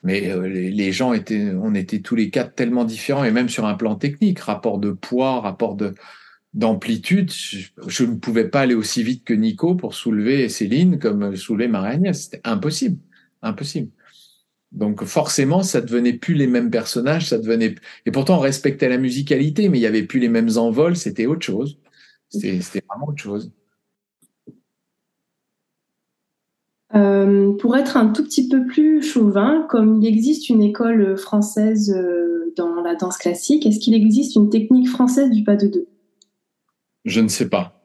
Mais euh, les, gens étaient, on était tous les quatre tellement différents et même sur un plan technique, rapport de poids, rapport de d'amplitude, je, ne pouvais pas aller aussi vite que Nico pour soulever Céline comme soulever Marie-Agnès. C'était impossible, impossible. Donc forcément, ça devenait plus les mêmes personnages, ça devenait et pourtant on respectait la musicalité, mais il y avait plus les mêmes envols, c'était autre chose. C'était vraiment autre chose. Euh, pour être un tout petit peu plus chauvin, comme il existe une école française euh, dans la danse classique, est-ce qu'il existe une technique française du pas de deux? Je ne sais pas.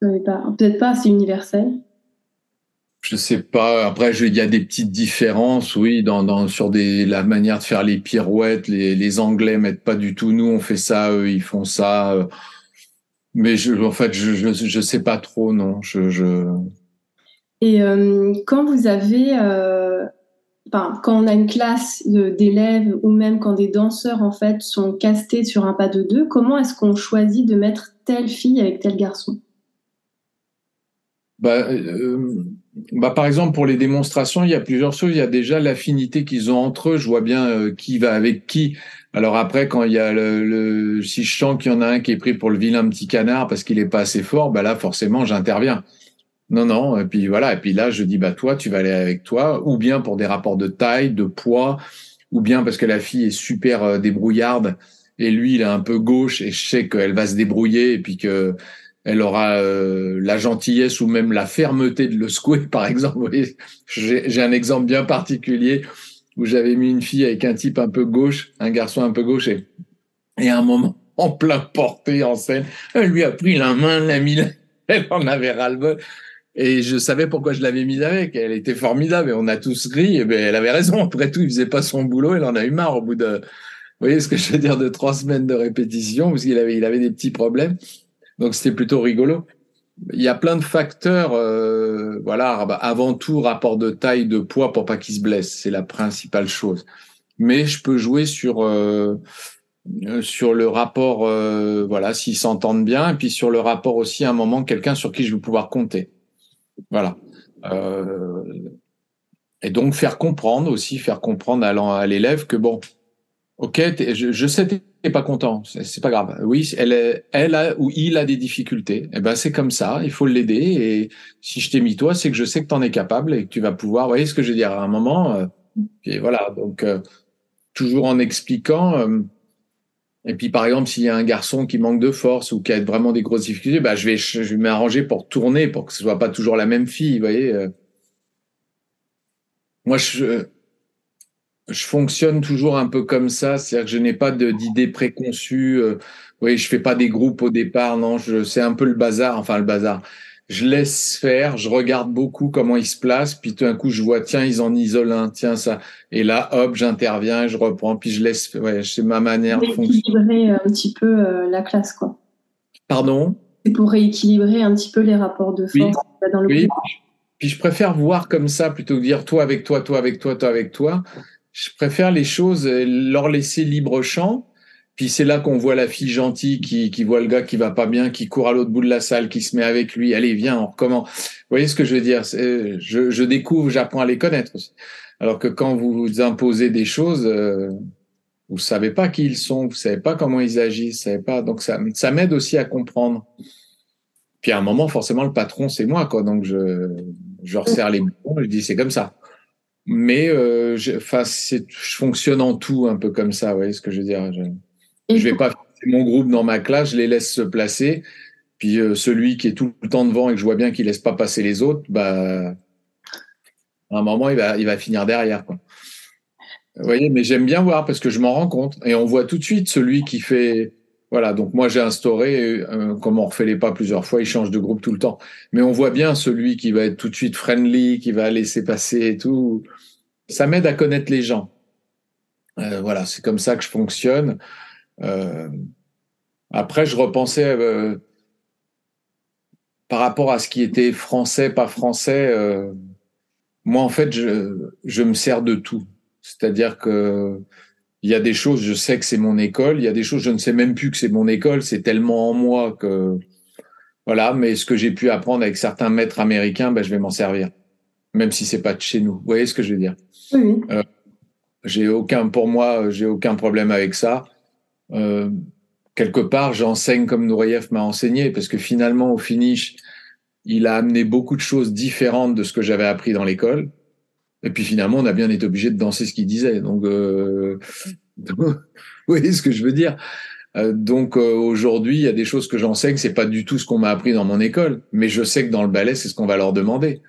Peut-être pas, c'est universel. Je sais pas. Après, il y a des petites différences, oui, dans, dans, sur des, la manière de faire les pirouettes. Les, les Anglais mettent pas du tout. Nous, on fait ça, eux, ils font ça. Mais je, en fait, je, je, je sais pas trop, non. Je, je, et euh, quand vous avez, euh, quand on a une classe d'élèves ou même quand des danseurs en fait sont castés sur un pas de deux, comment est-ce qu'on choisit de mettre telle fille avec tel garçon? Bah, euh, bah, par exemple, pour les démonstrations, il y a plusieurs choses. Il y a déjà l'affinité qu'ils ont entre eux. Je vois bien euh, qui va avec qui. Alors après, quand il y a le, si je sens qu'il y en a un qui est pris pour le vilain petit canard parce qu'il est pas assez fort, bah là forcément j'interviens. Non, non. Et puis voilà. Et puis là, je dis, bah toi, tu vas aller avec toi, ou bien pour des rapports de taille, de poids, ou bien parce que la fille est super euh, débrouillarde et lui, il est un peu gauche et je sais qu'elle va se débrouiller et puis que elle aura euh, la gentillesse ou même la fermeté de le secouer, par exemple. J'ai un exemple bien particulier où j'avais mis une fille avec un type un peu gauche, un garçon un peu gauche, et, à un moment, en plein porté en scène, elle lui a pris la main, l'a mis, elle en avait ras-le-bol. Et je savais pourquoi je l'avais mise avec. Elle était formidable et on a tous ri. Et ben, elle avait raison. Après tout, il faisait pas son boulot. Elle en a eu marre au bout de, vous voyez ce que je veux dire, de trois semaines de répétition, parce qu'il avait, il avait des petits problèmes. Donc c'était plutôt rigolo. Il y a plein de facteurs, euh, voilà. Avant tout, rapport de taille, de poids pour pas qu'il se blesse, c'est la principale chose. Mais je peux jouer sur euh, sur le rapport, euh, voilà, s'ils s'entendent bien, et puis sur le rapport aussi à un moment quelqu'un sur qui je vais pouvoir compter. Voilà. Euh, et donc faire comprendre aussi, faire comprendre à l'élève que bon, ok, je, sais t'es pas content, c'est pas grave. Oui, elle, elle a ou il a des difficultés. Et eh ben c'est comme ça, il faut l'aider. Et si je t'ai mis toi, c'est que je sais que tu en es capable et que tu vas pouvoir. Vous voyez ce que je veux dire à un moment. Euh, et voilà. Donc euh, toujours en expliquant. Et puis, par exemple, s'il y a un garçon qui manque de force ou qui a vraiment des grosses difficultés, bah, je vais, je vais m'arranger pour tourner, pour que ce soit pas toujours la même fille, vous voyez. Euh. Moi, je, je fonctionne toujours un peu comme ça, c'est-à-dire que je n'ai pas d'idées préconçues. Euh, oui, je fais pas des groupes au départ, non, je c'est un peu le bazar, enfin le bazar. Je laisse faire, je regarde beaucoup comment ils se placent, puis tout d'un coup je vois tiens ils en isolent un, tiens ça, et là hop j'interviens, je reprends, puis je laisse. Ouais, c'est ma manière de fonctionner. un petit peu euh, la classe quoi. Pardon? C'est pour rééquilibrer un petit peu les rapports de force dans le oui. Puis je préfère voir comme ça plutôt que dire toi avec toi, toi avec toi, toi avec toi je préfère les choses, euh, leur laisser libre champ. Puis c'est là qu'on voit la fille gentille qui, qui voit le gars qui va pas bien, qui court à l'autre bout de la salle, qui se met avec lui. Allez, viens, on recommence. Vous voyez ce que je veux dire? Je, je découvre, j'apprends à les connaître aussi. Alors que quand vous imposez des choses, euh, vous savez pas qui ils sont, vous savez pas comment ils agissent, vous savez pas. Donc ça, ça m'aide aussi à comprendre. Puis à un moment, forcément, le patron, c'est moi, quoi. Donc je, je resserre les boutons, je dis c'est comme ça mais euh, je, je fonctionne en tout un peu comme ça, vous voyez ce que je veux dire? Je vais pas faire mon groupe dans ma classe, je les laisse se placer. Puis euh, celui qui est tout le temps devant et que je vois bien qu'il laisse pas passer les autres, bah, à un moment il va, il va finir derrière. Quoi. Vous voyez, mais j'aime bien voir parce que je m'en rends compte et on voit tout de suite celui qui fait. Voilà, donc moi j'ai instauré, euh, comme on refait les pas plusieurs fois, il change de groupe tout le temps. Mais on voit bien celui qui va être tout de suite friendly, qui va laisser passer et tout ça m'aide à connaître les gens. Euh, voilà, c'est comme ça que je fonctionne. Euh, après, je repensais euh, par rapport à ce qui était français, pas français. Euh, moi, en fait, je, je me sers de tout. C'est-à-dire que il y a des choses, je sais que c'est mon école. Il y a des choses, je ne sais même plus que c'est mon école. C'est tellement en moi que voilà. Mais ce que j'ai pu apprendre avec certains maîtres américains, ben, je vais m'en servir, même si c'est pas de chez nous. Vous voyez ce que je veux dire? Oui. J'ai aucun, pour moi, j'ai aucun problème avec ça. Euh, quelque part, j'enseigne comme Nourieff m'a enseigné, parce que finalement, au finish, il a amené beaucoup de choses différentes de ce que j'avais appris dans l'école. Et puis finalement, on a bien été obligé de danser ce qu'il disait. Donc, euh, vous voyez ce que je veux dire. Euh, donc euh, aujourd'hui, il y a des choses que j'enseigne, c'est pas du tout ce qu'on m'a appris dans mon école, mais je sais que dans le ballet, c'est ce qu'on va leur demander.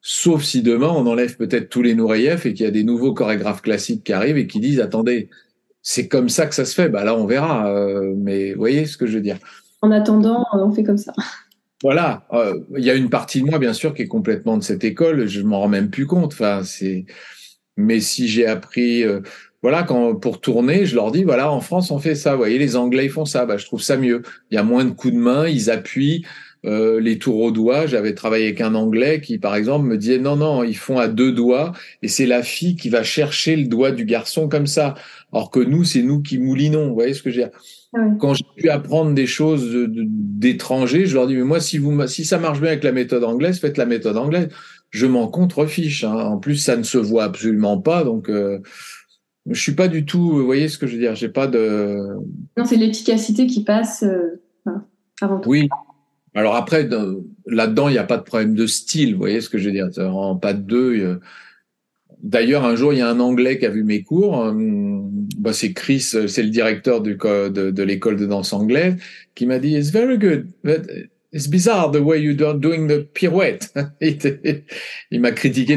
Sauf si demain, on enlève peut-être tous les Nourieff et qu'il y a des nouveaux chorégraphes classiques qui arrivent et qui disent, attendez, c'est comme ça que ça se fait. Bah là, on verra. Euh, mais vous voyez ce que je veux dire. En attendant, euh, on fait comme ça. Voilà. Euh, il y a une partie de moi, bien sûr, qui est complètement de cette école. Je m'en rends même plus compte. Enfin, c'est. Mais si j'ai appris, voilà, quand pour tourner, je leur dis, voilà, en France, on fait ça. Vous voyez, les Anglais ils font ça. Bah, je trouve ça mieux. Il y a moins de coups de main. Ils appuient. Euh, les tours au doigt. J'avais travaillé avec un Anglais qui, par exemple, me disait non, non, ils font à deux doigts et c'est la fille qui va chercher le doigt du garçon comme ça. Alors que nous, c'est nous qui moulinons. Vous voyez ce que je veux dire? Quand j'ai pu apprendre des choses d'étrangers, je leur dis mais moi, si vous, si ça marche bien avec la méthode anglaise, faites la méthode anglaise. Je m'en contrefiche. Hein. En plus, ça ne se voit absolument pas, donc. Euh, je suis pas du tout, vous voyez ce que je veux dire, j'ai pas de. Non, c'est l'efficacité qui passe euh, avant tout. Oui, alors après, là-dedans, il n'y a pas de problème de style, vous voyez ce que je veux dire En pas de deux. D'ailleurs, un jour, il y a un Anglais qui a vu mes cours. Euh, bah, c'est Chris, c'est le directeur de, de l'école de danse anglaise, qui m'a dit "It's very good, but it's bizarre the way you're doing the pirouette." il m'a critiqué.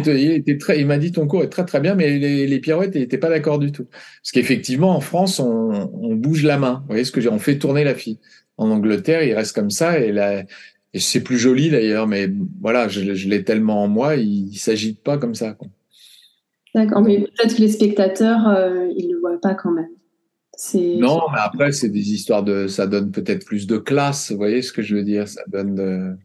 Il m'a dit ton cours est très très bien, mais les, les pirouettes, il n'était pas d'accord du tout. Parce qu'effectivement, en France, on, on bouge la main. Vous voyez ce que j'ai On fait tourner la fille en Angleterre, il reste comme ça et là, et c'est plus joli d'ailleurs, mais voilà, je, l'ai tellement en moi, il, ne s'agite pas comme ça. D'accord, mais peut-être que les spectateurs, euh, ils le voient pas quand même. Non, mais après, c'est des histoires de, ça donne peut-être plus de classe, vous voyez ce que je veux dire Ça donne de,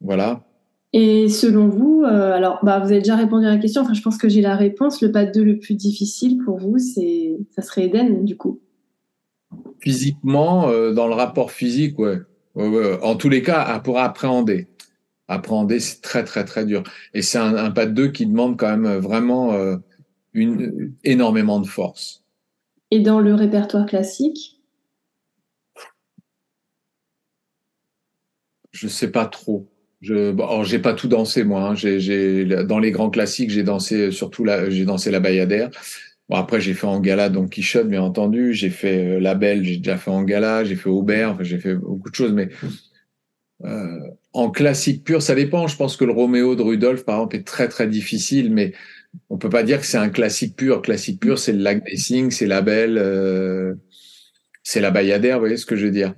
voilà. Et selon vous, euh, alors, bah, vous avez déjà répondu à la question. Enfin, je pense que j'ai la réponse. Le pas de deux le plus difficile pour vous, c'est, ça serait Eden, du coup. Physiquement, euh, dans le rapport physique, ouais. En tous les cas, pour appréhender. Appréhender, c'est très, très, très dur. Et c'est un, pas de deux qui demande quand même vraiment euh, une, énormément de force. Et dans le répertoire classique? Je sais pas trop. Je, bon, j'ai pas tout dansé moi. Hein. J'ai, dans les grands classiques, j'ai dansé surtout la, j'ai dansé la Bayadère. Bon, après, j'ai fait en gala Don Quichotte, bien entendu. J'ai fait euh, La Belle, j'ai déjà fait en gala. J'ai fait Aubert, enfin, j'ai fait beaucoup de choses. Mais euh, en classique pur, ça dépend. Je pense que le Roméo de Rudolph, par exemple, est très, très difficile. Mais on peut pas dire que c'est un classique pur. Classique pur, c'est le lac c'est la belle, euh, c'est la Bayadère, vous voyez ce que je veux dire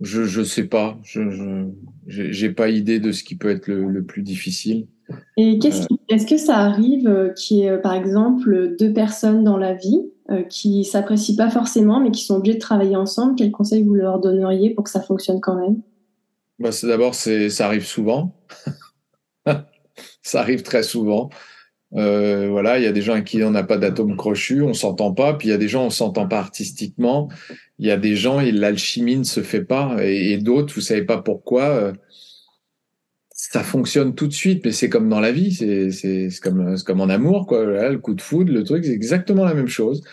Je je sais pas, je j'ai pas idée de ce qui peut être le, plus difficile. Et qu'est-ce est-ce que ça arrive euh, qu'il y ait par exemple deux personnes dans la vie euh, qui s'apprécient pas forcément mais qui sont obligées de travailler ensemble? Quels conseils vous leur donneriez pour que ça fonctionne quand même? Bah, d'abord c'est ça arrive souvent. ça arrive très souvent. Euh, voilà, il y a des gens avec qui on n'a pas d'atome crochu, on s'entend pas. Puis il y a des gens on s'entend pas artistiquement. Il y a des gens et l'alchimie ne se fait pas. Et, d'autres, vous savez pas pourquoi. Ça fonctionne tout de suite, mais c'est comme dans la vie, c'est comme en amour quoi. le coup de foudre, le truc, c'est exactement la même chose.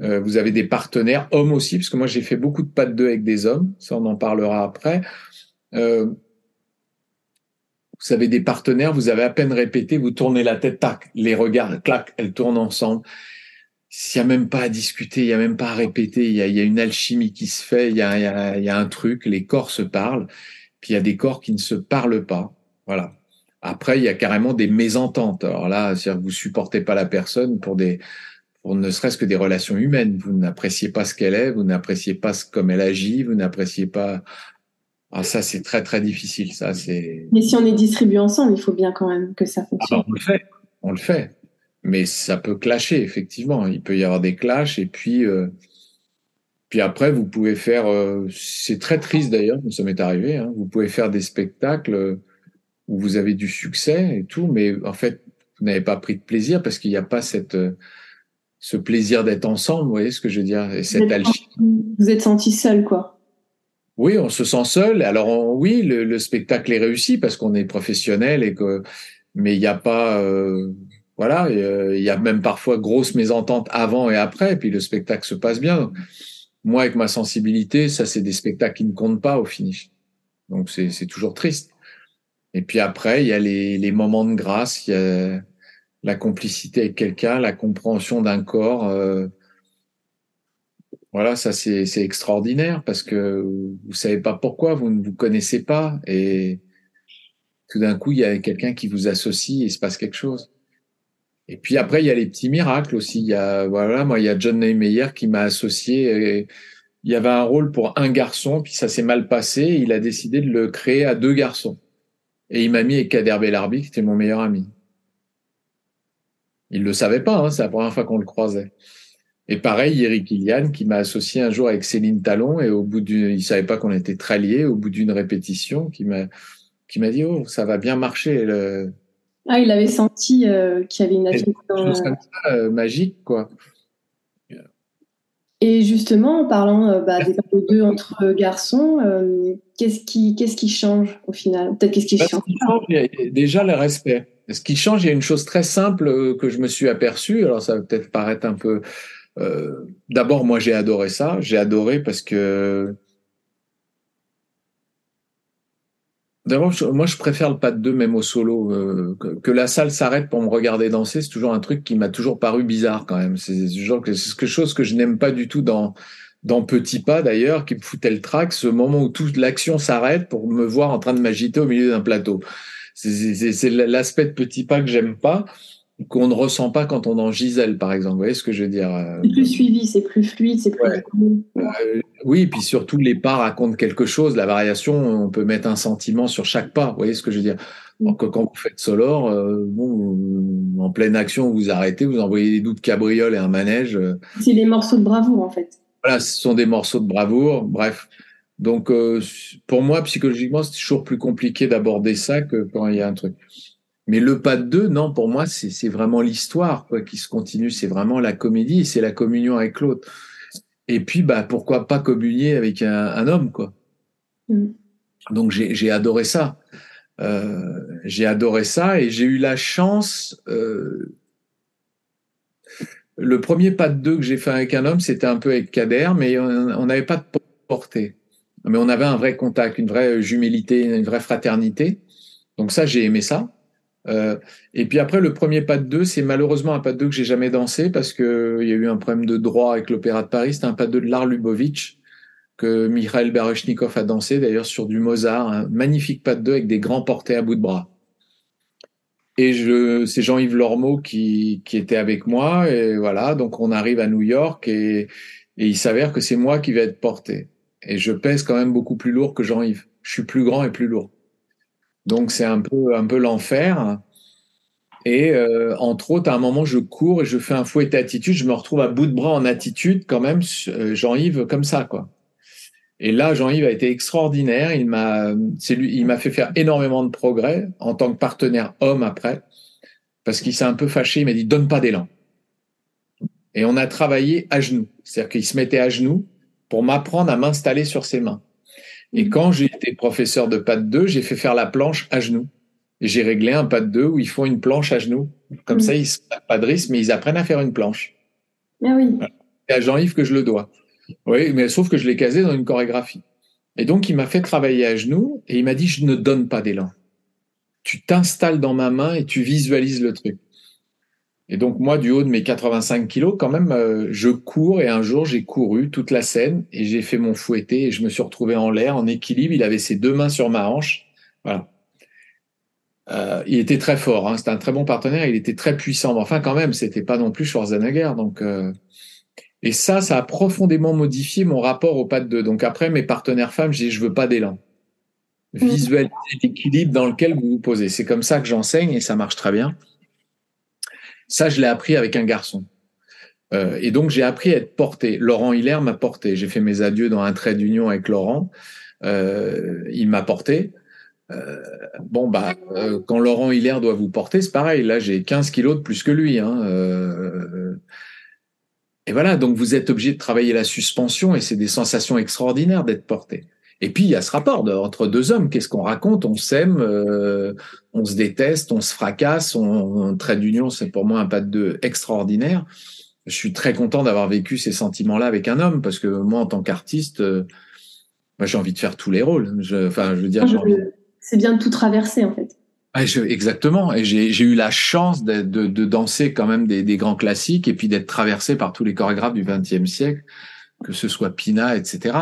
Euh, vous avez des partenaires hommes aussi, parce que moi j'ai fait beaucoup de pas de deux avec des hommes. Ça on en parlera après. Euh, vous avez des partenaires, vous avez à peine répété, vous tournez la tête, tac, les regards, clac, elles tournent ensemble. S'il n'y a même pas à discuter, il n'y a même pas à répéter, il y a, une alchimie qui se fait, il y, a, y a un truc, les corps se parlent, puis il y a des corps qui ne se parlent pas. Voilà. Après, il y a carrément des mésententes. Alors là, c'est-à-dire que vous supportez pas la personne pour des, pour ne serait-ce que des relations humaines. Vous n'appréciez pas ce qu'elle est, vous n'appréciez pas ce, comme elle agit, vous n'appréciez pas ah, ça, c'est très, très difficile. Ça, c'est. Mais si on est distribué ensemble, il faut bien quand même que ça fonctionne. Ah, on le fait. On le fait. Mais ça peut clasher, effectivement. Il peut y avoir des clashs. Et puis, euh, puis après, vous pouvez faire. Euh, c'est très triste d'ailleurs, ça m'est arrivé. Hein, vous pouvez faire des spectacles où vous avez du succès et tout, mais en fait, vous n'avez pas pris de plaisir parce qu'il n'y a pas cette ce plaisir d'être ensemble. Vous voyez ce que je veux dire Et cette Vous êtes senti seul, quoi. Oui, on se sent seul. Alors oui, le, spectacle est réussi parce qu'on est professionnel et que, mais il n'y a pas, euh, voilà, il y a même parfois grosse mésentente avant et après, et puis le spectacle se passe bien. Moi, avec ma sensibilité, ça c'est des spectacles qui ne comptent pas au finish. Donc c'est toujours triste. Et puis après, il y a les, les moments de grâce, il y a la complicité avec quelqu'un, la compréhension d'un corps. Euh, voilà, ça c'est extraordinaire parce que vous savez pas pourquoi, vous ne vous connaissez pas et tout d'un coup il y a quelqu'un qui vous associe et il se passe quelque chose. Et puis après il y a les petits miracles aussi. Il y a voilà, moi il y a John Neymeyer qui m'a associé. Il y avait un rôle pour un garçon, puis ça s'est mal passé. il a décidé de le créer à deux garçons. Et il m'a mis avec Kader Belarbi, qui était mon meilleur ami. Il le savait pas, hein, c'est la première fois qu'on le croisait. Et pareil, Eric Ilian qui m'a associé un jour avec Céline Talon et au bout d'une, il savait pas qu'on était très liés, au bout d'une répétition, qui m'a, qui m'a dit, oh, ça va bien marcher. Le... Ah, il avait senti euh, qu'il y avait une affinité. Euh, magique, quoi. Et justement, en parlant euh, bah, des deux entre garçons, qu'est-ce qui, qu'est-ce qui change au final? Peut-être qu'est-ce qui bah, change, Déjà le respect. Ce qui change, il y a une chose très simple que je me suis aperçu. Alors ça va peut-être paraître un peu euh, d'abord, moi, j'ai adoré ça. J'ai adoré parce que D'abord, moi, je préfère le pas de deux, même au solo. Euh, que, la salle s'arrête pour me regarder danser, c'est toujours un truc qui m'a toujours paru bizarre quand même. C'est quelque chose que je n'aime pas du tout dans dans Petit Pas d'ailleurs, qui me foutait le trac, ce moment où toute l'action s'arrête pour me voir en train de m'agiter au milieu d'un plateau. C'est l'aspect de Petit Pas que j'aime pas qu'on ne ressent pas quand on est en Gisèle, par exemple. Vous voyez ce que je veux dire euh, C'est plus suivi, c'est plus fluide, c'est plus. Euh, oui, puis surtout, les pas racontent quelque chose. La variation, on peut mettre un sentiment sur chaque pas. Vous voyez ce que je veux dire? Alors que quand vous faites Solor, euh, bon, en pleine action, vous arrêtez, vous envoyez des doutes cabrioles et un manège. C'est des morceaux de bravoure, en fait. Voilà, ce sont des morceaux de bravoure. Bref. Donc, pour moi, psychologiquement, c'est toujours plus compliqué d'aborder ça que quand il y a un truc. Mais le pas de deux, non, pour moi, c'est vraiment l'histoire qui se continue. C'est vraiment la comédie, c'est la communion avec l'autre. Et puis, bah, pourquoi pas communier avec un, homme, quoi. Mm. Donc, j'ai adoré ça. Euh, j'ai adoré ça et j'ai eu la chance. Euh, le premier pas de deux que j'ai fait avec un homme, c'était un peu avec Kader, mais on n'avait pas de portée. Mais on avait un vrai contact, une vraie jumélité, une vraie fraternité. Donc ça, j'ai aimé ça. Euh, et puis après, le premier pas de deux, c'est malheureusement un pas de deux que j'ai jamais dansé parce que il y a eu un problème de droit avec l'Opéra de Paris. C'était un pas de deux de Lars Lubovitch que Mikhail Baryshnikov a dansé d'ailleurs sur du Mozart, un magnifique pas de deux avec des grands portés à bout de bras. Et je, c'est Jean-Yves Lormeau qui, était avec moi. Et voilà, donc on arrive à New York et il s'avère que c'est moi qui vais être porté. Et je pèse quand même beaucoup plus lourd que Jean-Yves. Je suis plus grand et plus lourd. Donc c'est un peu, un peu l'enfer. Et euh, entre autres, à un moment, je cours et je fais un fouet attitude. Je me retrouve à bout de bras en attitude, quand même, euh, Jean-Yves, comme ça, quoi. Et là, Jean-Yves a été extraordinaire. Il m'a, il m'a fait faire énormément de progrès en tant que partenaire homme après, parce qu'il s'est un peu fâché. Il m'a dit donne pas d'élan. Et on a travaillé à genoux, c'est-à-dire qu'il se mettait à genoux pour m'apprendre à m'installer sur ses mains. Et quand j'ai été professeur de pas de deux, j'ai fait faire la planche à genoux. J'ai réglé un pas de deux où ils font une planche à genoux. Comme ça, ils ne pas de risque, mais ils apprennent à faire une planche. Ah oui. C'est à Jean-Yves que je le dois. Oui, mais sauf que je l'ai casé dans une chorégraphie. Et donc, il m'a fait travailler à genoux et il m'a dit, je ne donne pas d'élan. Tu t'installes dans ma main et tu visualises le truc. Et donc, moi, du haut de mes 85 kilos, quand même, euh, je cours et un jour, j'ai couru toute la scène et j'ai fait mon fouetté et je me suis retrouvé en l'air, en équilibre. Il avait ses deux mains sur ma hanche. Voilà. Euh, il était très fort, hein. c'était un très bon partenaire, il était très puissant. Mais enfin, quand même, c'était pas non plus Schwarzenegger. Donc, euh, et ça, ça a profondément modifié mon rapport au pas de deux. Donc après, mes partenaires femmes, j'ai je veux pas d'élan. Mm. Visualiser l'équilibre dans lequel vous vous posez. C'est comme ça que j'enseigne et ça marche très bien. Ça, je l'ai appris avec un garçon. Euh, et donc, j'ai appris à être porté. Laurent Hiller m'a porté. J'ai fait mes adieux dans un trait d'union avec Laurent. Euh, il m'a porté. Euh, bon, bah, quand Laurent Hiller doit vous porter, c'est pareil. Là, j'ai 15 kilos de plus que lui. Hein. Et voilà, donc vous êtes obligé de travailler la suspension et c'est des sensations extraordinaires d'être porté. Et puis il y a ce rapport entre deux hommes. Qu'est-ce qu'on raconte? On s'aime, euh, on se déteste, on se fracasse. On, trait d'union, c'est pour moi un pas de deux extraordinaire. Je suis très content d'avoir vécu ces sentiments-là avec un homme parce que moi, en tant qu'artiste, euh, moi j'ai envie de faire tous les rôles. Je, enfin, je veux dire, c'est bien de tout traverser en fait exactement. Et j'ai eu la chance de, de, de, danser quand même des, des, grands classiques et puis d'être traversé par tous les chorégraphes du XXe siècle, que ce soit Pina, etc.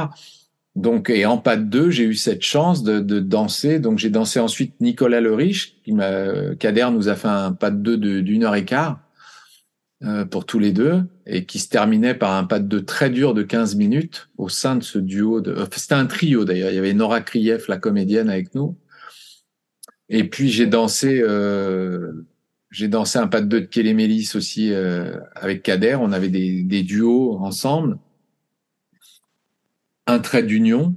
Donc, et en pas de deux, j'ai eu cette chance de, de danser. Donc, j'ai dansé ensuite Nicolas Le Riche, qui m'a, Kader nous a fait un pas de deux d'une heure et quart euh, pour tous les deux, et qui se terminait par un pas de deux très dur de 15 minutes au sein de ce duo. De, c'était un trio d'ailleurs. Il y avait Nora Krief, la comédienne, avec nous. Et puis j'ai dansé, euh, j'ai dansé un pas de deux de Kélémélis aussi euh, avec Kader. On avait des, des, duos ensemble, un trait d'union,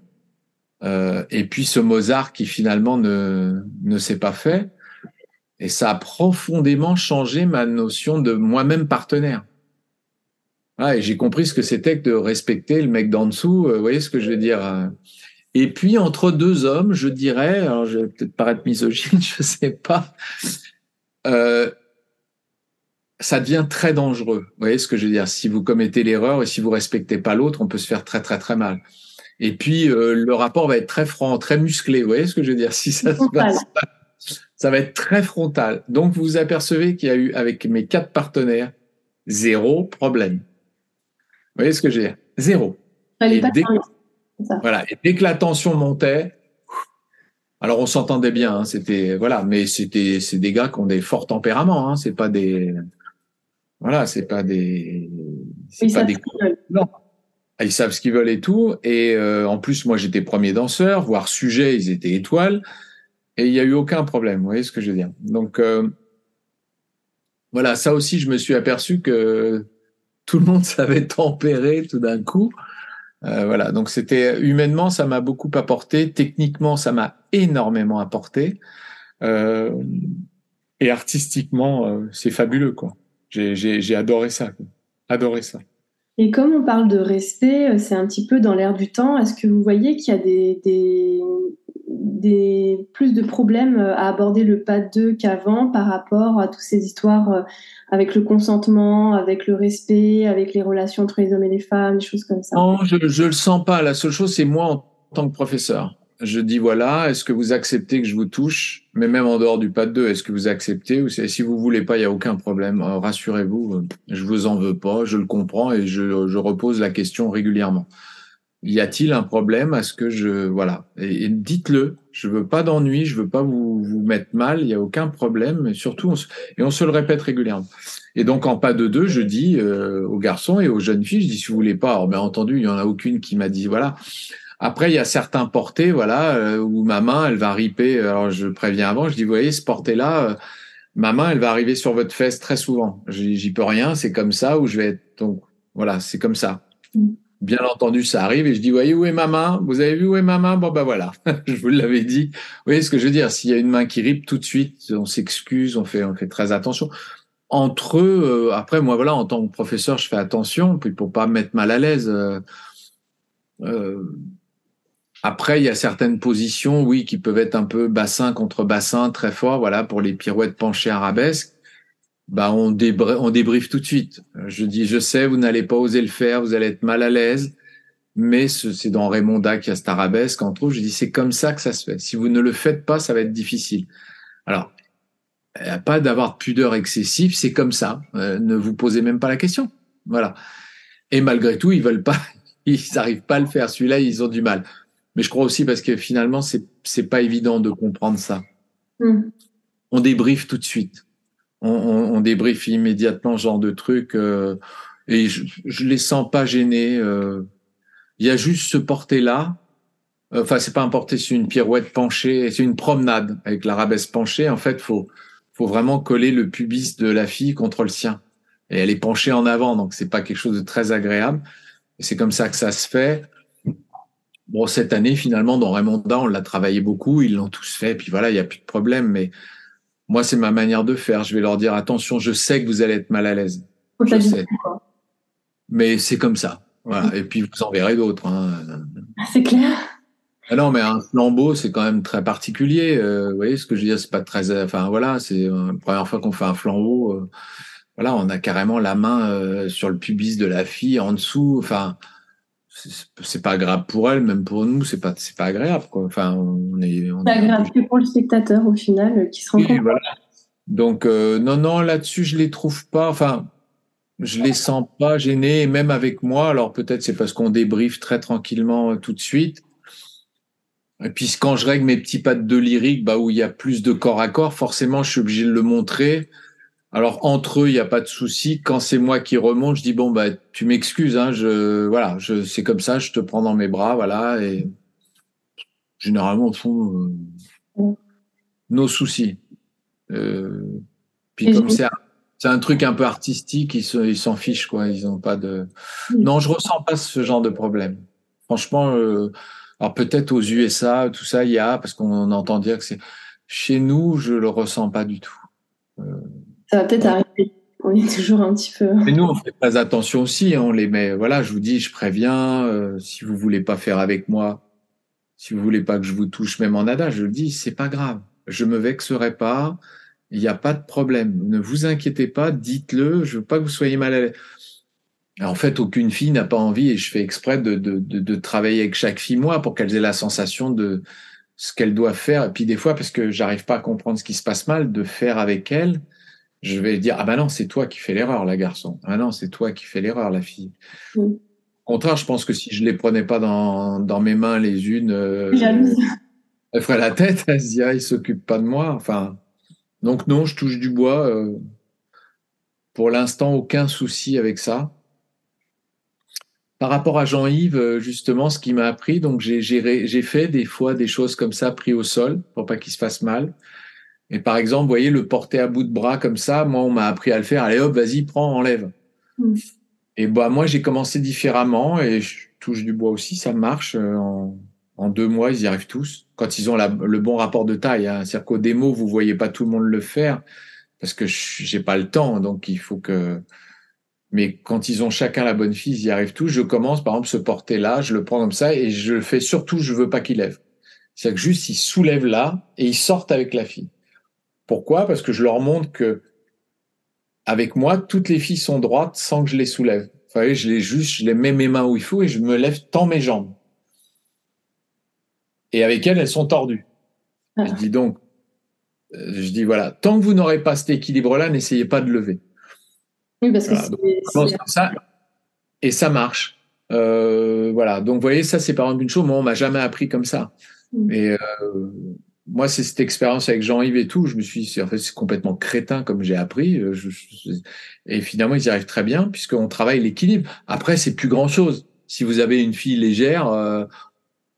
euh, et puis ce Mozart qui finalement ne ne s'est pas fait. Et ça a profondément changé ma notion de moi-même partenaire. Ah, et j'ai compris ce que c'était que de respecter le mec d'en dessous. Euh, vous voyez ce que je veux dire hein. Et puis entre deux hommes, je dirais, alors je vais peut-être paraître misogyne, je sais pas, euh, ça devient très dangereux. Vous voyez ce que je veux dire? Si vous commettez l'erreur et si vous respectez pas l'autre, on peut se faire très très très mal. Et puis euh, le rapport va être très franc, très musclé. Vous voyez ce que je veux dire? Si ça se passe, ça va être très frontal. Donc vous vous apercevez qu'il y a eu avec mes quatre partenaires zéro problème. Vous voyez ce que je veux dire? Zéro. Et dès, voilà. Et dès que la tension montait, alors on s'entendait bien, hein, c'était voilà, mais c'était c'est des gars qui ont des forts tempéraments, hein, c'est pas des voilà, c'est pas des c'est pas des non. Ils savent ce qu'ils veulent et tout. Et euh, en plus, moi, j'étais premier danseur, voire sujet, ils étaient étoiles. Et il y a eu aucun problème. Vous voyez ce que je veux dire Donc euh, voilà, ça aussi, je me suis aperçu que tout le monde savait tempérer tout d'un coup. Euh, voilà, donc c'était humainement, ça m'a beaucoup apporté. Techniquement, ça m'a énormément apporté. Euh, et artistiquement, euh, c'est fabuleux, quoi. J'ai adoré ça, quoi. adoré ça. Et comme on parle de respect, euh, c'est un petit peu dans l'air du temps. Est-ce que vous voyez qu'il y a des, des, des, plus de problèmes euh, à aborder le pas 2 qu'avant par rapport à toutes ces histoires euh, avec le consentement, avec le respect, avec les relations entre les hommes et les femmes, des choses comme ça? Non, je ne le sens pas. La seule chose, c'est moi en tant que professeur. Je dis voilà, est-ce que vous acceptez que je vous touche Mais même en dehors du pas de deux, est-ce que vous acceptez ou Si vous voulez pas, il y a aucun problème. Euh, rassurez-vous, je vous en veux pas, je le comprends et je, je repose la question régulièrement. y a-t-il un problème à ce que je voilà et, dites-le. Je veux pas d'ennui, je veux pas vous, vous mettre mal. Il y a aucun problème. Et surtout, on se, et on se le répète régulièrement. Et donc en pas de deux, je dis euh, aux garçons et aux jeunes filles, je dis si vous voulez pas. Alors bien entendu, il y en a aucune qui m'a dit voilà. Après, il y a certains portés, voilà, euh, où ma main, elle va riper. Alors je préviens avant, je dis vous voyez ce porté-là. Euh, ma main, elle va arriver sur votre fesse très souvent. J'y peux rien, c'est comme ça, ou je vais être. Donc, voilà, c'est comme ça. Mm bien entendu, ça arrive et je dis, voyez, où est ma main? Vous avez vu où est ma main? Bon, ben voilà, je vous l'avais dit. Vous voyez ce que je veux dire S'il y a une main qui ripe, tout de suite, on s'excuse, on fait, on fait très attention. Entre eux, euh, après, moi, voilà, en tant que professeur, je fais attention, puis pour pas me mettre mal à l'aise. Euh, euh, après, il y a certaines positions, oui, qui peuvent être un peu bassin contre bassin, très fort, voilà, pour les pirouettes penchées arabesques bah on, débriefe tout de suite. Je dis, je sais, vous n'allez pas oser le faire, vous allez être mal à l'aise, mais c'est dans Raymonda qu'il y a cet arabesque, entre autres. Je dis, c'est comme ça que ça se fait. Si vous ne le faites pas, ça va être difficile. Alors, pas d'avoir de pudeur excessive, c'est comme ça. Euh, ne vous posez même pas la question. Voilà. Et malgré tout, ils veulent pas, ils n'arrivent pas à le faire. Celui-là, ils ont du mal. Mais je crois aussi parce que finalement, c'est c'est pas évident de comprendre ça. Hmm. On débriefe tout de suite on, on, débriefe immédiatement ce genre de truc euh, et je, je les sens pas gênés. Euh. Il y a juste ce porté là. Enfin, c'est pas un porté, c'est une pirouette penchée, c'est une promenade avec l'arabesque penchée. En fait, faut faut vraiment coller le pubis de la fille contre le sien. Et elle est penchée en avant, donc c'est pas quelque chose de très agréable. C'est comme ça que ça se fait. Bon, cette année, finalement, dans Raymonda, on l'a travaillé beaucoup, ils l'ont tous fait, puis voilà, il y a plus de problème. Mais moi, c'est ma manière de faire. Je vais leur dire attention, je sais que vous allez être mal à l'aise. Je sais. Mais c'est comme ça. Voilà. Et puis vous en verrez d'autres. Hein. Ah, c'est clair. Ah non, mais un flambeau, c'est quand même très particulier. Euh, vous voyez ce que je veux dire C'est pas très. Enfin voilà, c'est euh, la première fois qu'on fait un flambeau. Euh, voilà, on a carrément la main sur le pubis de la fille en dessous. Enfin, c'est pas agréable pour elle, même pour nous, c'est pas c'est pas agréable quoi. Enfin, on est. c'est agréable que pour le spectateur au final euh, qui se rend compte. Voilà. Donc euh, non non là-dessus je les trouve pas. Enfin, je les sens pas gênés, même avec moi. Alors peut-être c'est parce qu'on débriefe très tranquillement euh, tout de suite. Et puis quand je règle mes petits pas de lyrique, bah où il y a plus de corps à corps, forcément je suis obligé de le montrer. Alors entre eux, il n'y a pas de souci. Quand c'est moi qui remonte, je dis bon bah tu m'excuses, hein, je voilà, je c'est comme ça, je te prends dans mes bras, voilà. Et généralement au fond, euh, nos soucis. Euh, puis comme c'est c'est un truc un peu artistique, ils ils s'en fichent quoi, ils ont pas de. Non, je ressens pas ce genre de problème. Franchement, euh, alors peut-être aux USA, tout ça, il y a parce qu'on entend dire que c'est. Chez nous, je le ressens pas du tout. Ça va peut-être arriver. On est toujours un petit peu. Mais nous, on fait pas attention aussi. Hein, on les met. Voilà, je vous dis, je préviens. Euh, si vous voulez pas faire avec moi, si vous voulez pas que je vous touche, même en nada, je le dis, c'est pas grave. Je me vexerai pas. Il n'y a pas de problème. Ne vous inquiétez pas. Dites-le. Je veux pas que vous soyez mal à l'aise. En fait, aucune fille n'a pas envie, et je fais exprès de, de, de, de travailler avec chaque fille, moi, pour qu'elle ait la sensation de ce qu'elle doit faire. Et puis des fois, parce que j'arrive pas à comprendre ce qui se passe mal, de faire avec elle je vais dire ah ben non c'est toi qui fais l'erreur la garçon. Ah non c'est toi qui fais l'erreur la fille. Au contraire je pense que si je les prenais pas dans, dans mes mains les unes euh, elle ferait la tête elle se dirait il s'occupe pas de moi enfin. Donc non je touche du bois euh, pour l'instant aucun souci avec ça. Par rapport à Jean-Yves, euh, justement, ce qui m'a appris, donc j'ai fait des fois des choses comme ça, pris au sol, pour pas qu'il se fasse mal. Et par exemple, vous voyez, le porter à bout de bras comme ça, moi, on m'a appris à le faire. Allez hop, vas-y, prends, enlève. Mm. Et bah, moi, j'ai commencé différemment et je touche du bois aussi, ça marche. Euh, en, deux mois, ils y arrivent tous. Quand ils ont le bon rapport de taille. Hein. C'est-à-dire qu'au démo, vous voyez pas tout le monde le faire parce que j'ai pas le temps. Donc, il faut que. Mais quand ils ont chacun la bonne fille, ils y arrivent tous. Je commence, par exemple, ce porter là, je le prends comme ça et je le fais surtout, je veux pas qu'il lève. C'est-à-dire que juste, ils soulèvent là et ils sortent avec la fille. Pourquoi? Parce que je leur montre que avec moi, toutes les filles sont droites sans que je les soulève. Vous voyez, je les juste, je les mets mes mains où il faut et je me lève tant mes jambes. Et avec elles, elles sont tordues. Ah. Je dis donc, euh, je dis voilà, tant que vous n'aurez pas cet équilibre-là, n'essayez pas de lever. Oui, parce que ça et ça marche. Euh, voilà. Donc, vous voyez, ça, c'est par exemple une chose. Moi, on m'a jamais appris comme ça. Mm. Et euh, moi, c'est cette expérience avec Jean-Yves et tout. Je me suis dit, en fait, c'est complètement crétin comme j'ai appris. Euh, je- je- et finalement, ils y arrivent très bien puisqu'on travaille l'équilibre. Après, c'est plus grand chose. Si vous avez une fille légère, euh,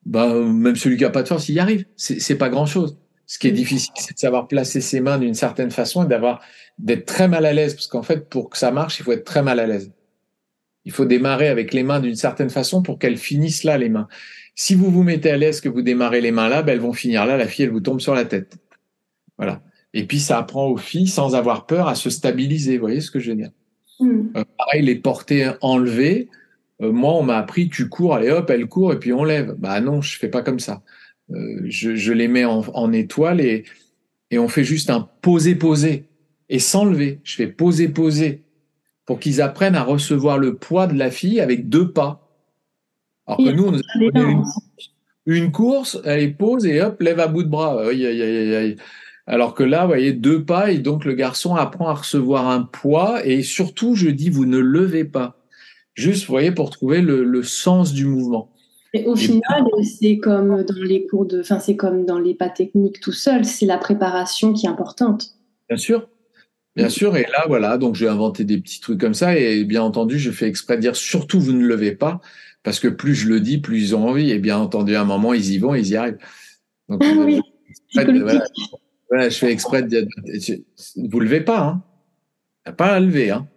bah, même celui qui a pas de force, il y arrive. C'est c'est pas grand chose. Ce qui est Mm. difficile, c'est de savoir placer ses mains d'une certaine façon et d'avoir d'être très mal à l'aise parce qu'en fait, pour que ça marche, il faut être très mal à l'aise. Il faut démarrer avec les mains d'une certaine façon pour qu'elles finissent là, les mains. Si vous vous mettez à l'aise, que vous démarrez les mains là, ben, elles vont finir là, la fille, elle vous tombe sur la tête. Voilà. Et puis, ça apprend aux filles, sans avoir peur, à se stabiliser. Vous voyez ce que je veux dire? Mm. Euh, Pareil, les portées enlevées. euh, moi, on m'a appris, tu cours, allez hop, elle court, et puis on lève. Bah non, je fais pas comme ça. Euh, je, je les mets en, en étoile et, et on fait juste un poser-poser. Et sans lever. Je fais poser-poser. Pour qu'ils apprennent à recevoir le poids de la fille avec deux pas. Alors que nous, on nous a une, une course, elle est pose et hop, lève à bout de bras. Aïe, aïe, aïe, aïe, aïe. Alors que là, vous voyez, deux pas et donc le garçon apprend à recevoir un poids et surtout, je dis, vous ne levez pas. Juste, vous voyez, pour trouver le, le sens du mouvement. Et au Et final, c'est comme dans les cours de, enfin c'est comme dans les pas techniques tout seul, c'est la préparation qui est importante. Bien sûr. Bien sûr. Et là, voilà, donc j'ai inventé des petits trucs comme ça et bien entendu, je fais exprès de dire surtout vous ne levez pas parce que plus je le dis, plus ils ont envie. Et bien entendu, à un moment, ils y vont, ils y arrivent. Donc, Ah oui, voilà, voilà, je fais exprès de dire, vous levez pas, hein. Pas à lever, hein.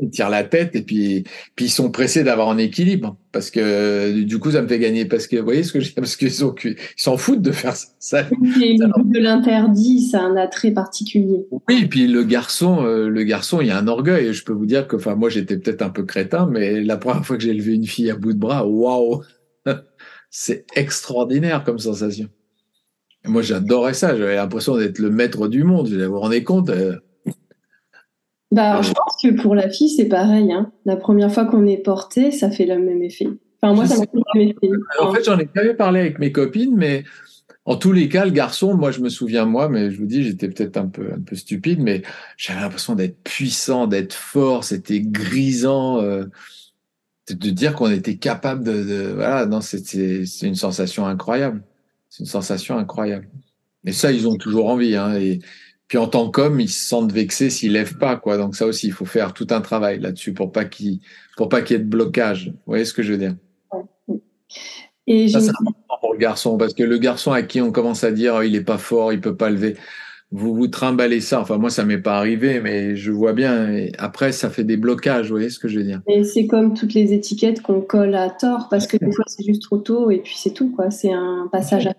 Ils tirent la tête et puis, puis ils sont pressés d'avoir un équilibre parce que du coup ça me fait gagner parce que vous voyez ce que parce qu'ils ils s'en foutent de faire ça. de l'interdit, ça a un attrait particulier. Oui, et puis le garçon, euh, le garçon, il y a un orgueil. Je peux vous dire que, enfin, moi, j'étais peut-être un peu crétin, mais la première fois que j'ai élevé une fille à bout de bras, waouh, c'est extraordinaire comme sensation. Moi, j'adorais ça. J'avais l'impression d'être le maître du monde. Vous vous rendez compte euh, Bah, je pense que pour la fille, c'est pareil. Hein. La première fois qu'on est porté, ça fait le même effet. Enfin, moi, Je ça m'a fait le même effet. En fait, j'en ai jamais parlé avec mes copines, mais en tous les cas, le garçon, moi, je me souviens moi, mais je vous dis, j'étais peut-être un peu, un peu stupide, mais j'avais l'impression d'être puissant, d'être fort. C'était grisant. Euh, de dire qu'on était capable de, de- voilà, non, c'est une sensation incroyable. C'est une sensation incroyable. Et ça, ils ont toujours envie, hein. Et puis en tant qu'homme, ils se sentent vexés s'ils lèvent pas, quoi. Donc ça aussi, il faut faire tout un travail là-dessus pour pas qu'il, pour pas qu'il y ait de blocage. Vous voyez ce que je veux dire? Et Ça, c'est important pour le garçon, parce que le garçon à qui on commence à dire oh, il est pas fort, il peut pas lever, vous vous trimballez ça. Enfin, moi, ça m'est pas arrivé, mais je vois bien. Et après, ça fait des blocages, vous voyez ce que je veux dire? Et c'est comme toutes les étiquettes qu'on colle à tort, parce que des fois c'est juste trop tôt et puis c'est tout, quoi. C'est un passage à.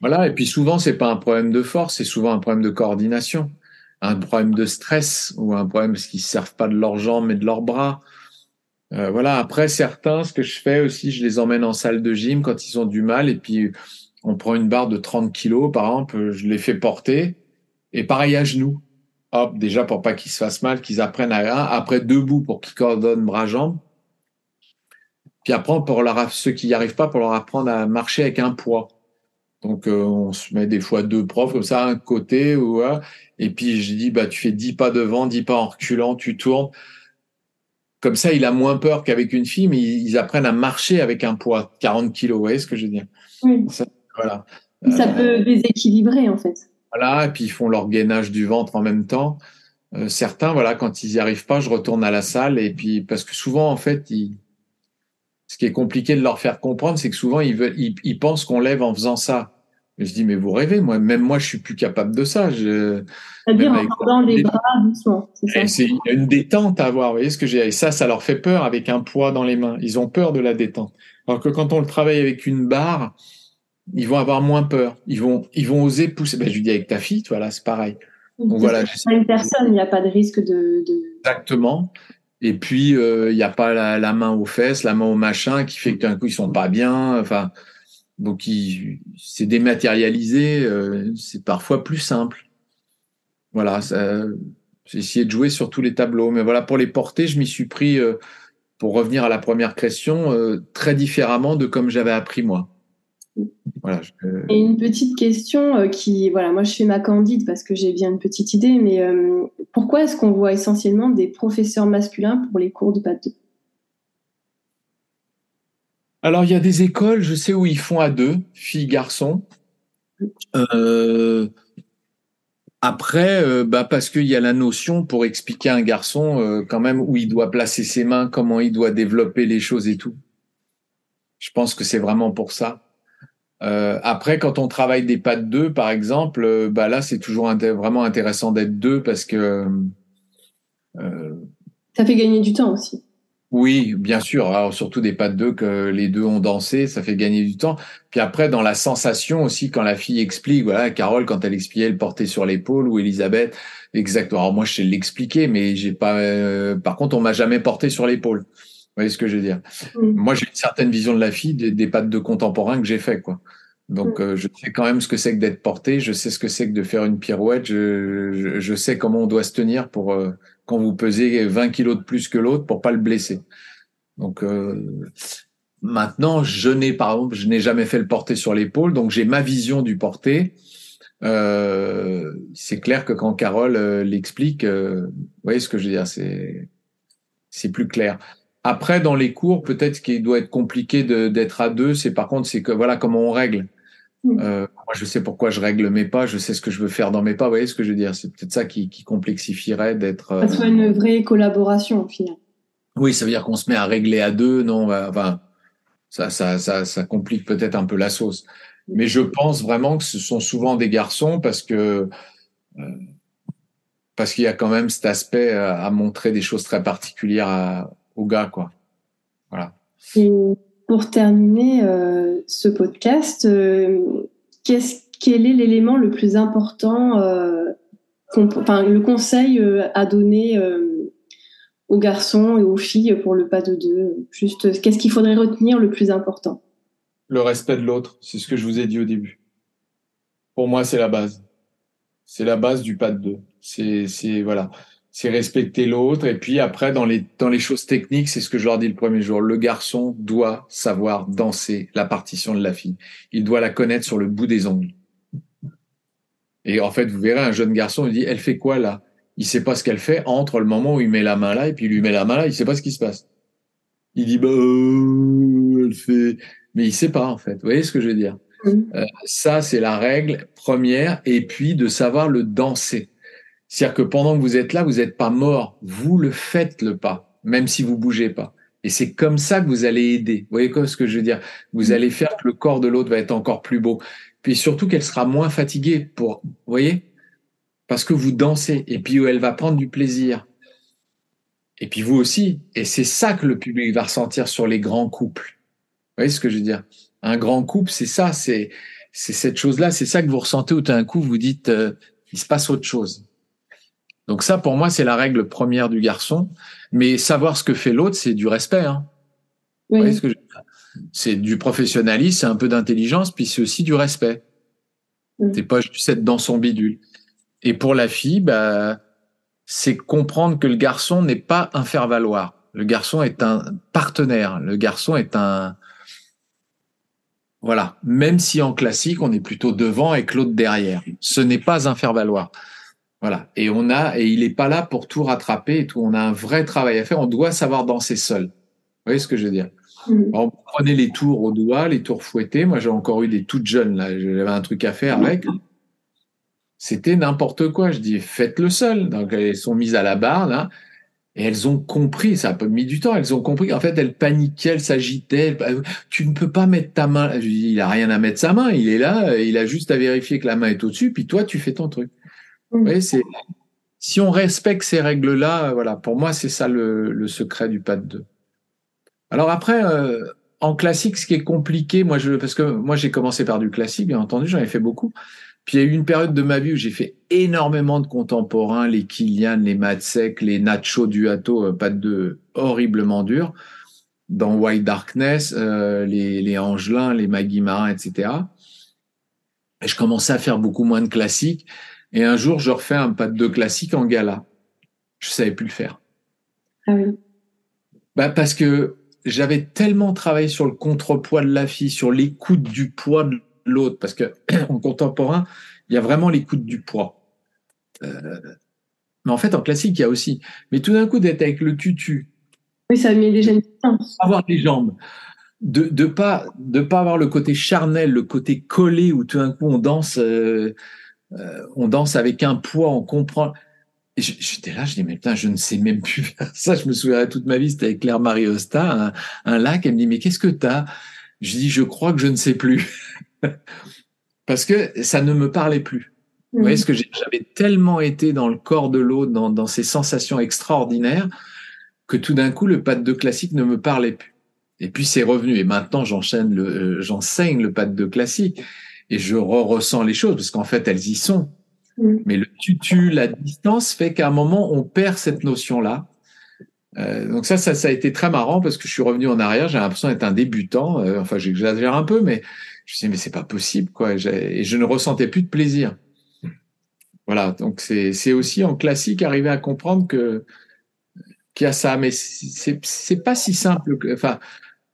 Voilà. Et puis souvent, c'est pas un problème de force, c'est souvent un problème de coordination, un problème de stress ou un problème parce qu'ils se servent pas de leurs jambes mais de leurs bras. Euh, voilà. Après, certains, ce que je fais aussi, je les emmène en salle de gym quand ils ont du mal et puis on prend une barre de 30 kilos, par exemple, je les fais porter et pareil à genoux. Hop, déjà pour pas qu'ils se fassent mal, qu'ils apprennent à après debout pour qu'ils coordonnent bras-jambes. Puis après, pour leur, ceux qui n'y arrivent pas, pour leur apprendre à marcher avec un poids. Donc, euh, on se met des fois deux profs comme ça, un côté, ou, euh, et puis je dis, bah, tu fais dix pas devant, dix pas en reculant, tu tournes. Comme ça, il a moins peur qu'avec une fille, mais ils, apprennent à marcher avec un poids, 40 kilos, vous voyez ce que je veux dire? Oui. Ça, voilà. Ça Euh, peut déséquilibrer, en fait. voilà, et puis ils font leur gainage du ventre en même temps. Euh, certains, voilà, quand ils y arrivent pas, je retourne à la salle et puis parce que souvent, en fait, ils... ce qui est compliqué de leur faire comprendre, c'est que souvent ils veulent, ils, ils pensent qu'on lève en faisant ça. Et je dis mais vous rêvez, moi, même moi, je suis plus capable de ça. C'est-à-dire en tendant les bras doucement, c'est il y a une détente à avoir. Vous voyez ce que j'ai Et ça, ça leur fait peur avec un poids dans les mains. Ils ont peur de la détente. Alors que quand on le travaille avec une barre, ils vont avoir moins peur. Ils vont, ils vont oser pousser. Ben, je lui dis avec ta fille, c'est pareil. Donc voilà, C'est pas une personne, il n'y a pas de risque de. de... Exactement. Et puis, euh, il n'y a pas la, la main aux fesses, la main au machin, qui fait que d'un coup, ils sont pas bien. Enfin, donc, il- c'est dématérialisé. euh, c'est parfois plus simple. Voilà, j'ai essayé de jouer sur tous les tableaux. Mais voilà, pour les porter, je m'y suis pris, euh, pour revenir à la première question, euh, très différemment de comme j'avais appris moi. Et une petite question qui, voilà, moi je fais ma candide parce que j'ai bien une petite idée, mais pourquoi est-ce qu'on voit essentiellement des professeurs masculins pour les cours de Alors, il y a des écoles, je sais où ils font à deux, filles, garçons. Euh, après, euh, bah parce qu'il y a la notion pour expliquer à un garçon euh, quand même où il doit placer ses mains, comment il doit développer les choses et tout. Je pense que c'est vraiment pour ça. Après, quand on travaille des pas de deux, par exemple, bah là, c'est toujours vraiment intéressant d'être deux parce que ça fait gagner du temps aussi. Oui, bien sûr. Alors, surtout des pas de deux que les deux ont dansé, ça fait gagner du temps. Puis après, dans la sensation aussi, quand la fille explique, voilà, Carole, quand elle expliquait, elle portait sur l'épaule, ou Elisabeth, exactement. Alors moi, je sais l'expliquer, mais j'ai pas. Euh, par contre, on m'a jamais porté sur l'épaule. Vous voyez ce que je veux dire? Moi, j'ai une certaine vision de la fille des, des pattes de contemporains que j'ai fait, quoi. Donc, euh, je sais quand même ce que c'est que d'être porté. Je sais ce que c'est que de faire une pirouette. Je, je, je, sais comment on doit se tenir pour euh, vous pesez 20 kilos de plus que l'autre pour pas le blesser. Donc euh, maintenant, je n'ai par exemple, je n'ai jamais fait le porter sur l'épaule, donc j'ai ma vision du porter. Euh, c'est clair que quand Carole euh, l'explique, vous voyez ce que je veux dire, c'est c'est plus clair. Après, dans les cours, peut-être ce qui doit être compliqué d'être à deux, c'est par contre, c'est que voilà comment on règle. Mm. Euh, moi, je sais pourquoi je règle mes pas, je sais ce que je veux faire dans mes pas. Vous voyez ce que je veux dire C'est peut-être ça qui, qui complexifierait d'être. Euh... Ça soit une vraie collaboration au final. Oui, ça veut dire qu'on se met à régler à deux. Non, enfin, ça, ça, ça, ça complique peut-être un peu la sauce. Mais je pense vraiment que ce sont souvent des garçons parce que euh, parce qu'il y a quand même cet aspect à, à montrer des choses très particulières à, aux gars, quoi. Voilà. Et pour terminer euh, ce podcast, euh, quel est l'élément le plus important, euh, enfin le conseil à donner aux garçons et aux filles pour le pas de deux? Juste, qu'est-ce qu'il faudrait retenir le plus important? Le respect de l'autre, c'est ce que je vous ai dit au début. Pour moi, c'est la base. C'est la base du pas de deux. C'est voilà c'est respecter l'autre. Et puis après, dans les, dans les choses techniques, c'est ce que je leur dis le premier jour. Le garçon doit savoir danser la partition de la fille. Il doit la connaître sur le bout des ongles. Et en fait, vous verrez, un jeune garçon, il dit, elle fait quoi là? Il sait pas ce qu'elle fait entre le moment où il met la main là et puis il lui met la main là, il sait pas ce qui se passe. Il dit, bah, euh, elle fait... Mais il sait pas, en fait. Vous voyez ce que je veux dire? Euh, Ça, c'est la règle première. Et puis, de savoir le danser. C'est-à-dire que pendant que vous êtes là, vous n'êtes pas mort. Vous le faites le pas, même si vous bougez pas. Et c'est comme ça que vous allez aider. Vous voyez quoi ce que je veux dire? Vous allez faire que le corps de l'autre va être encore plus beau. Puis surtout qu'elle sera moins fatiguée pour, vous voyez? Parce que vous dansez et puis elle va prendre du plaisir. Et puis vous aussi. Et c'est ça que le public va ressentir sur les grands couples. Vous voyez ce que je veux dire? Un grand couple, c'est ça, c'est c'est cette chose-là, c'est ça que vous ressentez où d'un coup vous dites euh, il se passe autre chose. Donc ça, pour moi, c'est la règle première du garçon. Mais savoir ce que fait l'autre, c'est du respect. Hein. Oui. Ce c'est du professionnalisme, c'est un peu d'intelligence, puis c'est aussi du respect. Mm. T'es pas juste être dans son bidule. Et pour la fille, bah, c'est comprendre que le garçon n'est pas un faire-valoir. Le garçon est un partenaire. Le garçon est un, voilà. Même si en classique, on est plutôt devant et l'autre derrière. Ce n'est pas un faire-valoir. Voilà. Et on a, et il n'est pas là pour tout rattraper et tout. On a un vrai travail à faire. On doit savoir danser seul. Vous voyez ce que je veux dire? Mmh. On prenait les tours au doigt, les tours fouettés. Moi, j'ai encore eu des toutes jeunes, là. J'avais un truc à faire avec. C'était n'importe quoi. Je dis, faites-le seul. Donc, elles sont mises à la barre, là. Et elles ont compris, ça a pas mis du temps, elles ont compris qu'en fait, elles paniquaient, elles s'agitaient. Tu ne peux pas mettre ta main. Je dis, il a rien à mettre sa main, il est là, il a juste à vérifier que la main est au-dessus, puis toi, tu fais ton truc. Oui, c'est si on respecte ces règles-là, voilà, pour moi, c'est ça le, le, secret du pas de deux. Alors après, euh, en classique, ce qui est compliqué, moi, je, parce que moi, j'ai commencé par du classique, bien entendu, j'en ai fait beaucoup. Puis il y a eu une période de ma vie où j'ai fait énormément de contemporains, les Kilian, les Matsek, les Nacho Duato, euh, pas de deux, horriblement durs, dans White Darkness, euh, les, les Angelins, les Maggie Marin, etc. Et je commençais à faire beaucoup moins de classiques. Et un jour, je refais un pas de deux classique en gala. Je savais plus le faire. Ah oui. Bah parce que j'avais tellement travaillé sur le contrepoids de la fille, sur l'écoute du poids de l'autre, parce que en contemporain, il y a vraiment l'écoute du poids. Euh, mais en fait, en classique, il y a aussi. Mais tout d'un coup, d'être avec le tutu. Oui, ça met déjà une Avoir les jambes. de pas de pas avoir le côté charnel, le côté collé où tout d'un coup on danse, euh, euh, on danse avec un poids, on comprend. J'étais là, je dis mais putain, je ne sais même plus faire ça. Je me souviendrai toute ma vie, c'était avec Claire Marie Osta, un, lac. Elle me dit mais qu'est-ce que t'as? Je dis je crois que je ne sais plus parce que ça ne me parlait plus. Vous voyez ce que j'avais tellement été dans le corps de l'eau, dans, ces sensations extraordinaires, que tout d'un coup le pad de classique ne me parlait plus. Et puis c'est revenu. Et maintenant j'enchaîne euh, j'enseigne le pad de classique et je re ressens les choses parce qu'en fait elles y sont. Mais le tutu, la distance fait qu'à un moment on perd cette notion-là. Euh, donc ça, ça, ça a été très marrant parce que je suis revenu en arrière. J'ai l'impression d'être un débutant. Euh, enfin, j'exagère un peu, mais je me suis dit, mais c'est pas possible, quoi. Et je ne ressentais plus de plaisir. Voilà. Donc c'est aussi en classique arriver à comprendre que qu'il y a ça, mais c'est c'est pas si simple. Que, enfin,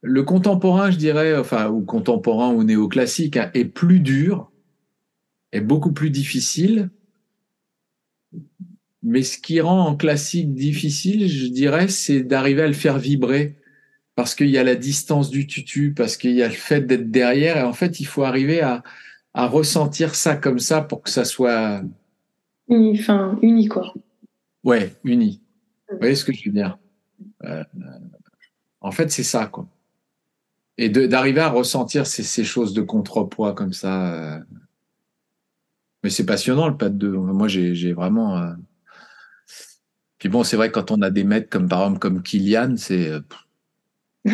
le contemporain, je dirais, enfin, ou contemporain ou néoclassique, hein, est plus dur, est beaucoup plus difficile. Mais ce qui rend en classique difficile, je dirais, c'est d'arriver à le faire vibrer. Parce qu'il y a la distance du tutu, parce qu'il y a le fait d'être derrière. Et en fait, il faut arriver à, à ressentir ça comme ça pour que ça soit. Uni, enfin, uni, quoi. Ouais, uni. Vous voyez ce que je veux dire? Euh, En fait, c'est ça, quoi. Et d'arriver à ressentir ces, ces, choses de contrepoids comme ça. Euh... Mais c'est passionnant, le pas de deux. Moi, j'ai vraiment. Euh... Puis bon, c'est vrai, quand on a des maîtres comme par exemple comme Kylian, c'est. Euh,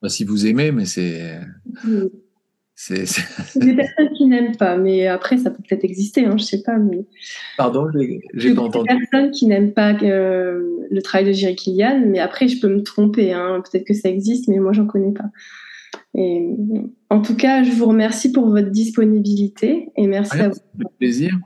pas si vous aimez, mais c'est. C'est des personnes qui n'aiment pas, mais après, ça peut peut-être exister, hein, je sais pas. Mais... Pardon, j'ai pas entendu. Des personnes qui n'aiment pas euh, le travail de Jerry Kilian, mais après, je peux me tromper. Hein, peut-être que ça existe, mais moi, j'en connais pas. Et, en tout cas, je vous remercie pour votre disponibilité et merci à vous. plaisir.